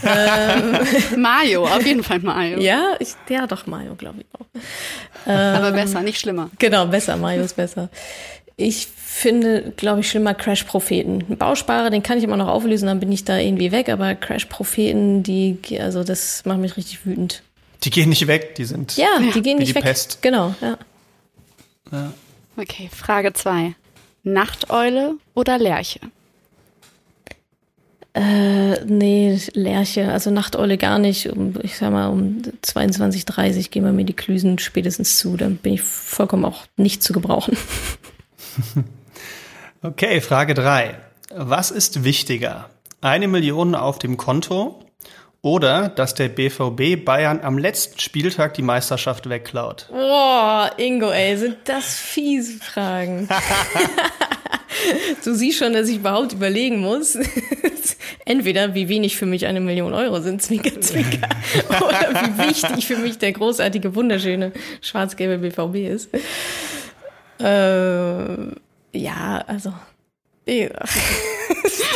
Speaker 1: Mayo, auf jeden Fall Mayo.
Speaker 3: Ja, ich, ja doch Mayo, glaube ich auch.
Speaker 1: Aber besser, nicht schlimmer.
Speaker 3: Genau, besser, Mayo ist besser. Ich finde, glaube ich, schlimmer Crash-Propheten. Ein Bausparer, den kann ich immer noch auflösen, dann bin ich da irgendwie weg, aber Crash-Propheten, die, also das macht mich richtig wütend.
Speaker 2: Die gehen nicht weg, die sind.
Speaker 3: Ja, die gehen
Speaker 2: Wie
Speaker 3: nicht
Speaker 2: die
Speaker 3: weg.
Speaker 2: Pest.
Speaker 3: Genau, ja.
Speaker 1: Okay, Frage zwei. Nachteule oder Lerche?
Speaker 3: Äh, nee, Lerche, also Nachteule gar nicht. Um, ich sag mal, um 22.30 gehen wir mir die Klüsen spätestens zu. Dann bin ich vollkommen auch nicht zu gebrauchen.
Speaker 2: Okay, Frage drei. Was ist wichtiger? Eine Million auf dem Konto oder dass der BVB Bayern am letzten Spieltag die Meisterschaft wegklaut?
Speaker 3: Boah, Ingo, ey, sind das fiese Fragen. du siehst schon, dass ich überhaupt überlegen muss. Entweder wie wenig für mich eine Million Euro sind, Zwinker, Zwinker, oder wie wichtig für mich der großartige, wunderschöne schwarz-gelbe BVB ist. Äh, ja, also. Ja.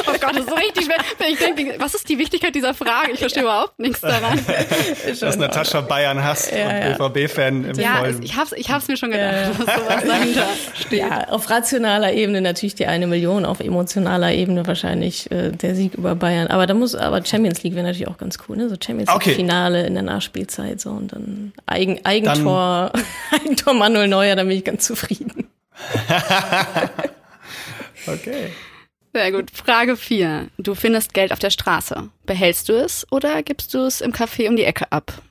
Speaker 1: Oh Gott, das ist so richtig schwer. Ich denke, was ist die Wichtigkeit dieser Frage? Ich verstehe überhaupt nichts daran.
Speaker 2: Dass Natascha Bayern hasst
Speaker 3: Ja, ja.
Speaker 2: und BVB-Fan im
Speaker 1: Ja, es, ich hab's, ich hab's mir schon gedacht, dass sowas dahinter steht.
Speaker 3: Ja, auf rationaler Ebene natürlich die eine Million, auf emotionaler Ebene wahrscheinlich äh, der Sieg über Bayern. Aber da muss, aber Champions League wäre natürlich auch ganz cool, ne? So Champions League
Speaker 2: Okay.
Speaker 3: Finale in der Nachspielzeit so und dann Eigen, Eigentor, Eigentor Manuel Neuer, dann bin ich ganz zufrieden.
Speaker 2: Okay.
Speaker 1: Sehr gut. Frage vier. Du findest Geld auf der Straße. Behältst du es oder gibst du es im Café um die Ecke ab?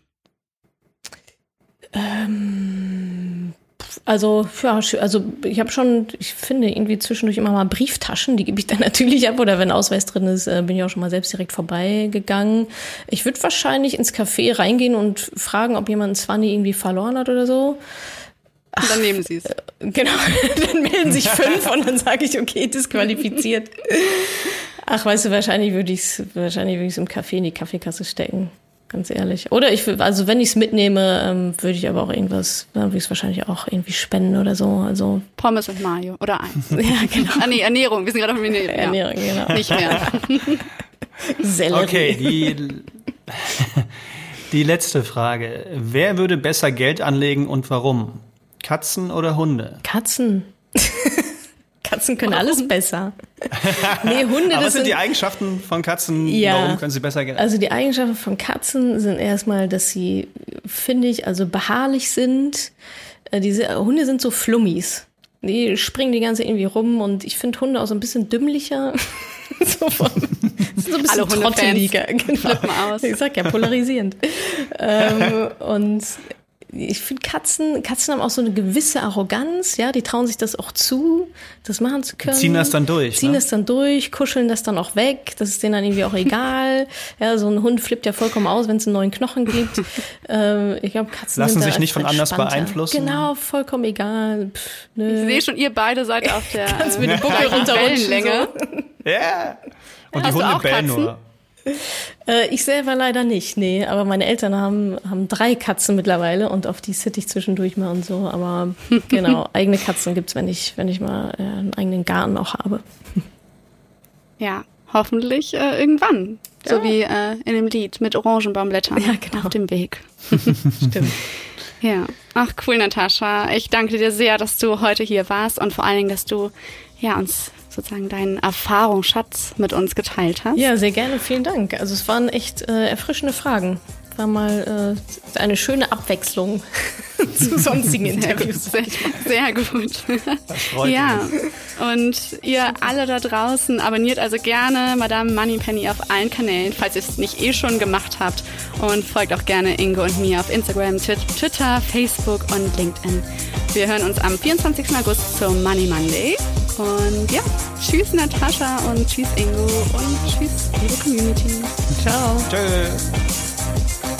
Speaker 3: Also, ja, also ich habe schon, ich finde irgendwie zwischendurch immer mal Brieftaschen, die gebe ich dann natürlich ab. Oder wenn Ausweis drin ist, äh, bin ich auch schon mal selbst direkt vorbeigegangen. Ich würde wahrscheinlich ins Café reingehen und fragen, ob jemand ein Zwanni irgendwie verloren hat oder so.
Speaker 1: Und dann nehmen sie es.
Speaker 3: Genau, dann melden sich fünf und dann sage ich, okay, disqualifiziert. Ach, weißt du, wahrscheinlich würde ich es wahrscheinlich würde ich es im Café in die Kaffeekasse stecken, ganz ehrlich. Oder ich, also wenn ich es mitnehme, ähm, würde ich aber auch irgendwas, dann würde ich es wahrscheinlich auch irgendwie spenden oder so. Also
Speaker 1: Pommes und Mayo oder eins.
Speaker 3: ja, genau.
Speaker 1: Ah nee, Ernährung. Wir sind gerade auf Ernährung. Ja.
Speaker 3: Ernährung, genau.
Speaker 1: Nicht mehr.
Speaker 3: Sellerie.
Speaker 2: Okay, die, die letzte Frage. Wer würde besser Geld anlegen und warum? Katzen oder Hunde?
Speaker 3: Katzen. Katzen können alles besser. Nee, Hunde,
Speaker 2: Aber was
Speaker 3: das
Speaker 2: sind die Eigenschaften von Katzen?
Speaker 3: Ja.
Speaker 2: Warum können sie besser Geld
Speaker 3: Also die Eigenschaften von Katzen sind erstmal, dass sie, finde ich, also beharrlich sind. Äh, Diese Hunde sind so Flummis. Die springen die ganze irgendwie rum und ich finde Hunde auch so ein bisschen dümmlicher. so, sind so ein bisschen
Speaker 1: Alle
Speaker 3: trotteliger. Genau.
Speaker 1: flippen aus.
Speaker 3: Ich sag ja, polarisierend. ähm, und ich finde Katzen, Katzen haben auch so eine gewisse Arroganz, ja, die trauen sich das auch zu, das machen zu können.
Speaker 2: Ziehen das dann durch.
Speaker 3: Ziehen
Speaker 2: ne?
Speaker 3: das dann durch, kuscheln das dann auch weg, das ist denen dann irgendwie auch egal. ja, so ein Hund flippt ja vollkommen aus, wenn es einen neuen Knochen gibt. ähm, ich glaube, Katzen
Speaker 2: Lassen
Speaker 3: sind
Speaker 2: sich
Speaker 3: da
Speaker 2: nicht von anders beeinflussen.
Speaker 3: Genau, vollkommen egal. Pff, nö.
Speaker 1: Ich sehe schon, ihr beide seid auf der
Speaker 3: Kannst mir
Speaker 1: äh,
Speaker 3: Buckel runterrutschen,
Speaker 1: Wellenlänge.
Speaker 2: Ja. Und
Speaker 1: Hast
Speaker 2: die Hunde bellen
Speaker 1: Katzen?
Speaker 2: nur.
Speaker 3: Äh, ich selber leider nicht, nee. Aber meine Eltern haben, haben drei Katzen mittlerweile und auf die sitte ich zwischendurch mal und so. Aber genau, eigene Katzen gibt's, wenn ich, wenn ich mal äh, einen eigenen Garten auch habe.
Speaker 1: Ja, hoffentlich äh, irgendwann. So
Speaker 3: Ja.
Speaker 1: wie äh, in dem Lied mit Orangenbaumblättern
Speaker 3: Ja, genau.
Speaker 1: auf dem Weg.
Speaker 3: Stimmt.
Speaker 1: Ja, ach cool, Natascha. Ich danke dir sehr, dass du heute hier warst und vor allen Dingen, dass du ja uns sozusagen deinen Erfahrungsschatz mit uns geteilt hast.
Speaker 3: Ja, sehr gerne, vielen Dank. Also es waren echt äh, erfrischende Fragen. War mal äh, eine schöne Abwechslung zu sonstigen Interviews.
Speaker 1: sehr, sehr gut.
Speaker 2: freut
Speaker 1: ja, und ihr alle da draußen abonniert also gerne Madame Moneypenny auf allen Kanälen, falls ihr es nicht eh schon gemacht habt. Und folgt auch gerne Ingo und mir auf Instagram, Twi- Twitter, Facebook und LinkedIn. Wir hören uns am 24. August zum Money Monday. Und ja, tschüss Natascha und tschüss Ingo und tschüss liebe Community.
Speaker 3: Ciao.
Speaker 2: Tschö.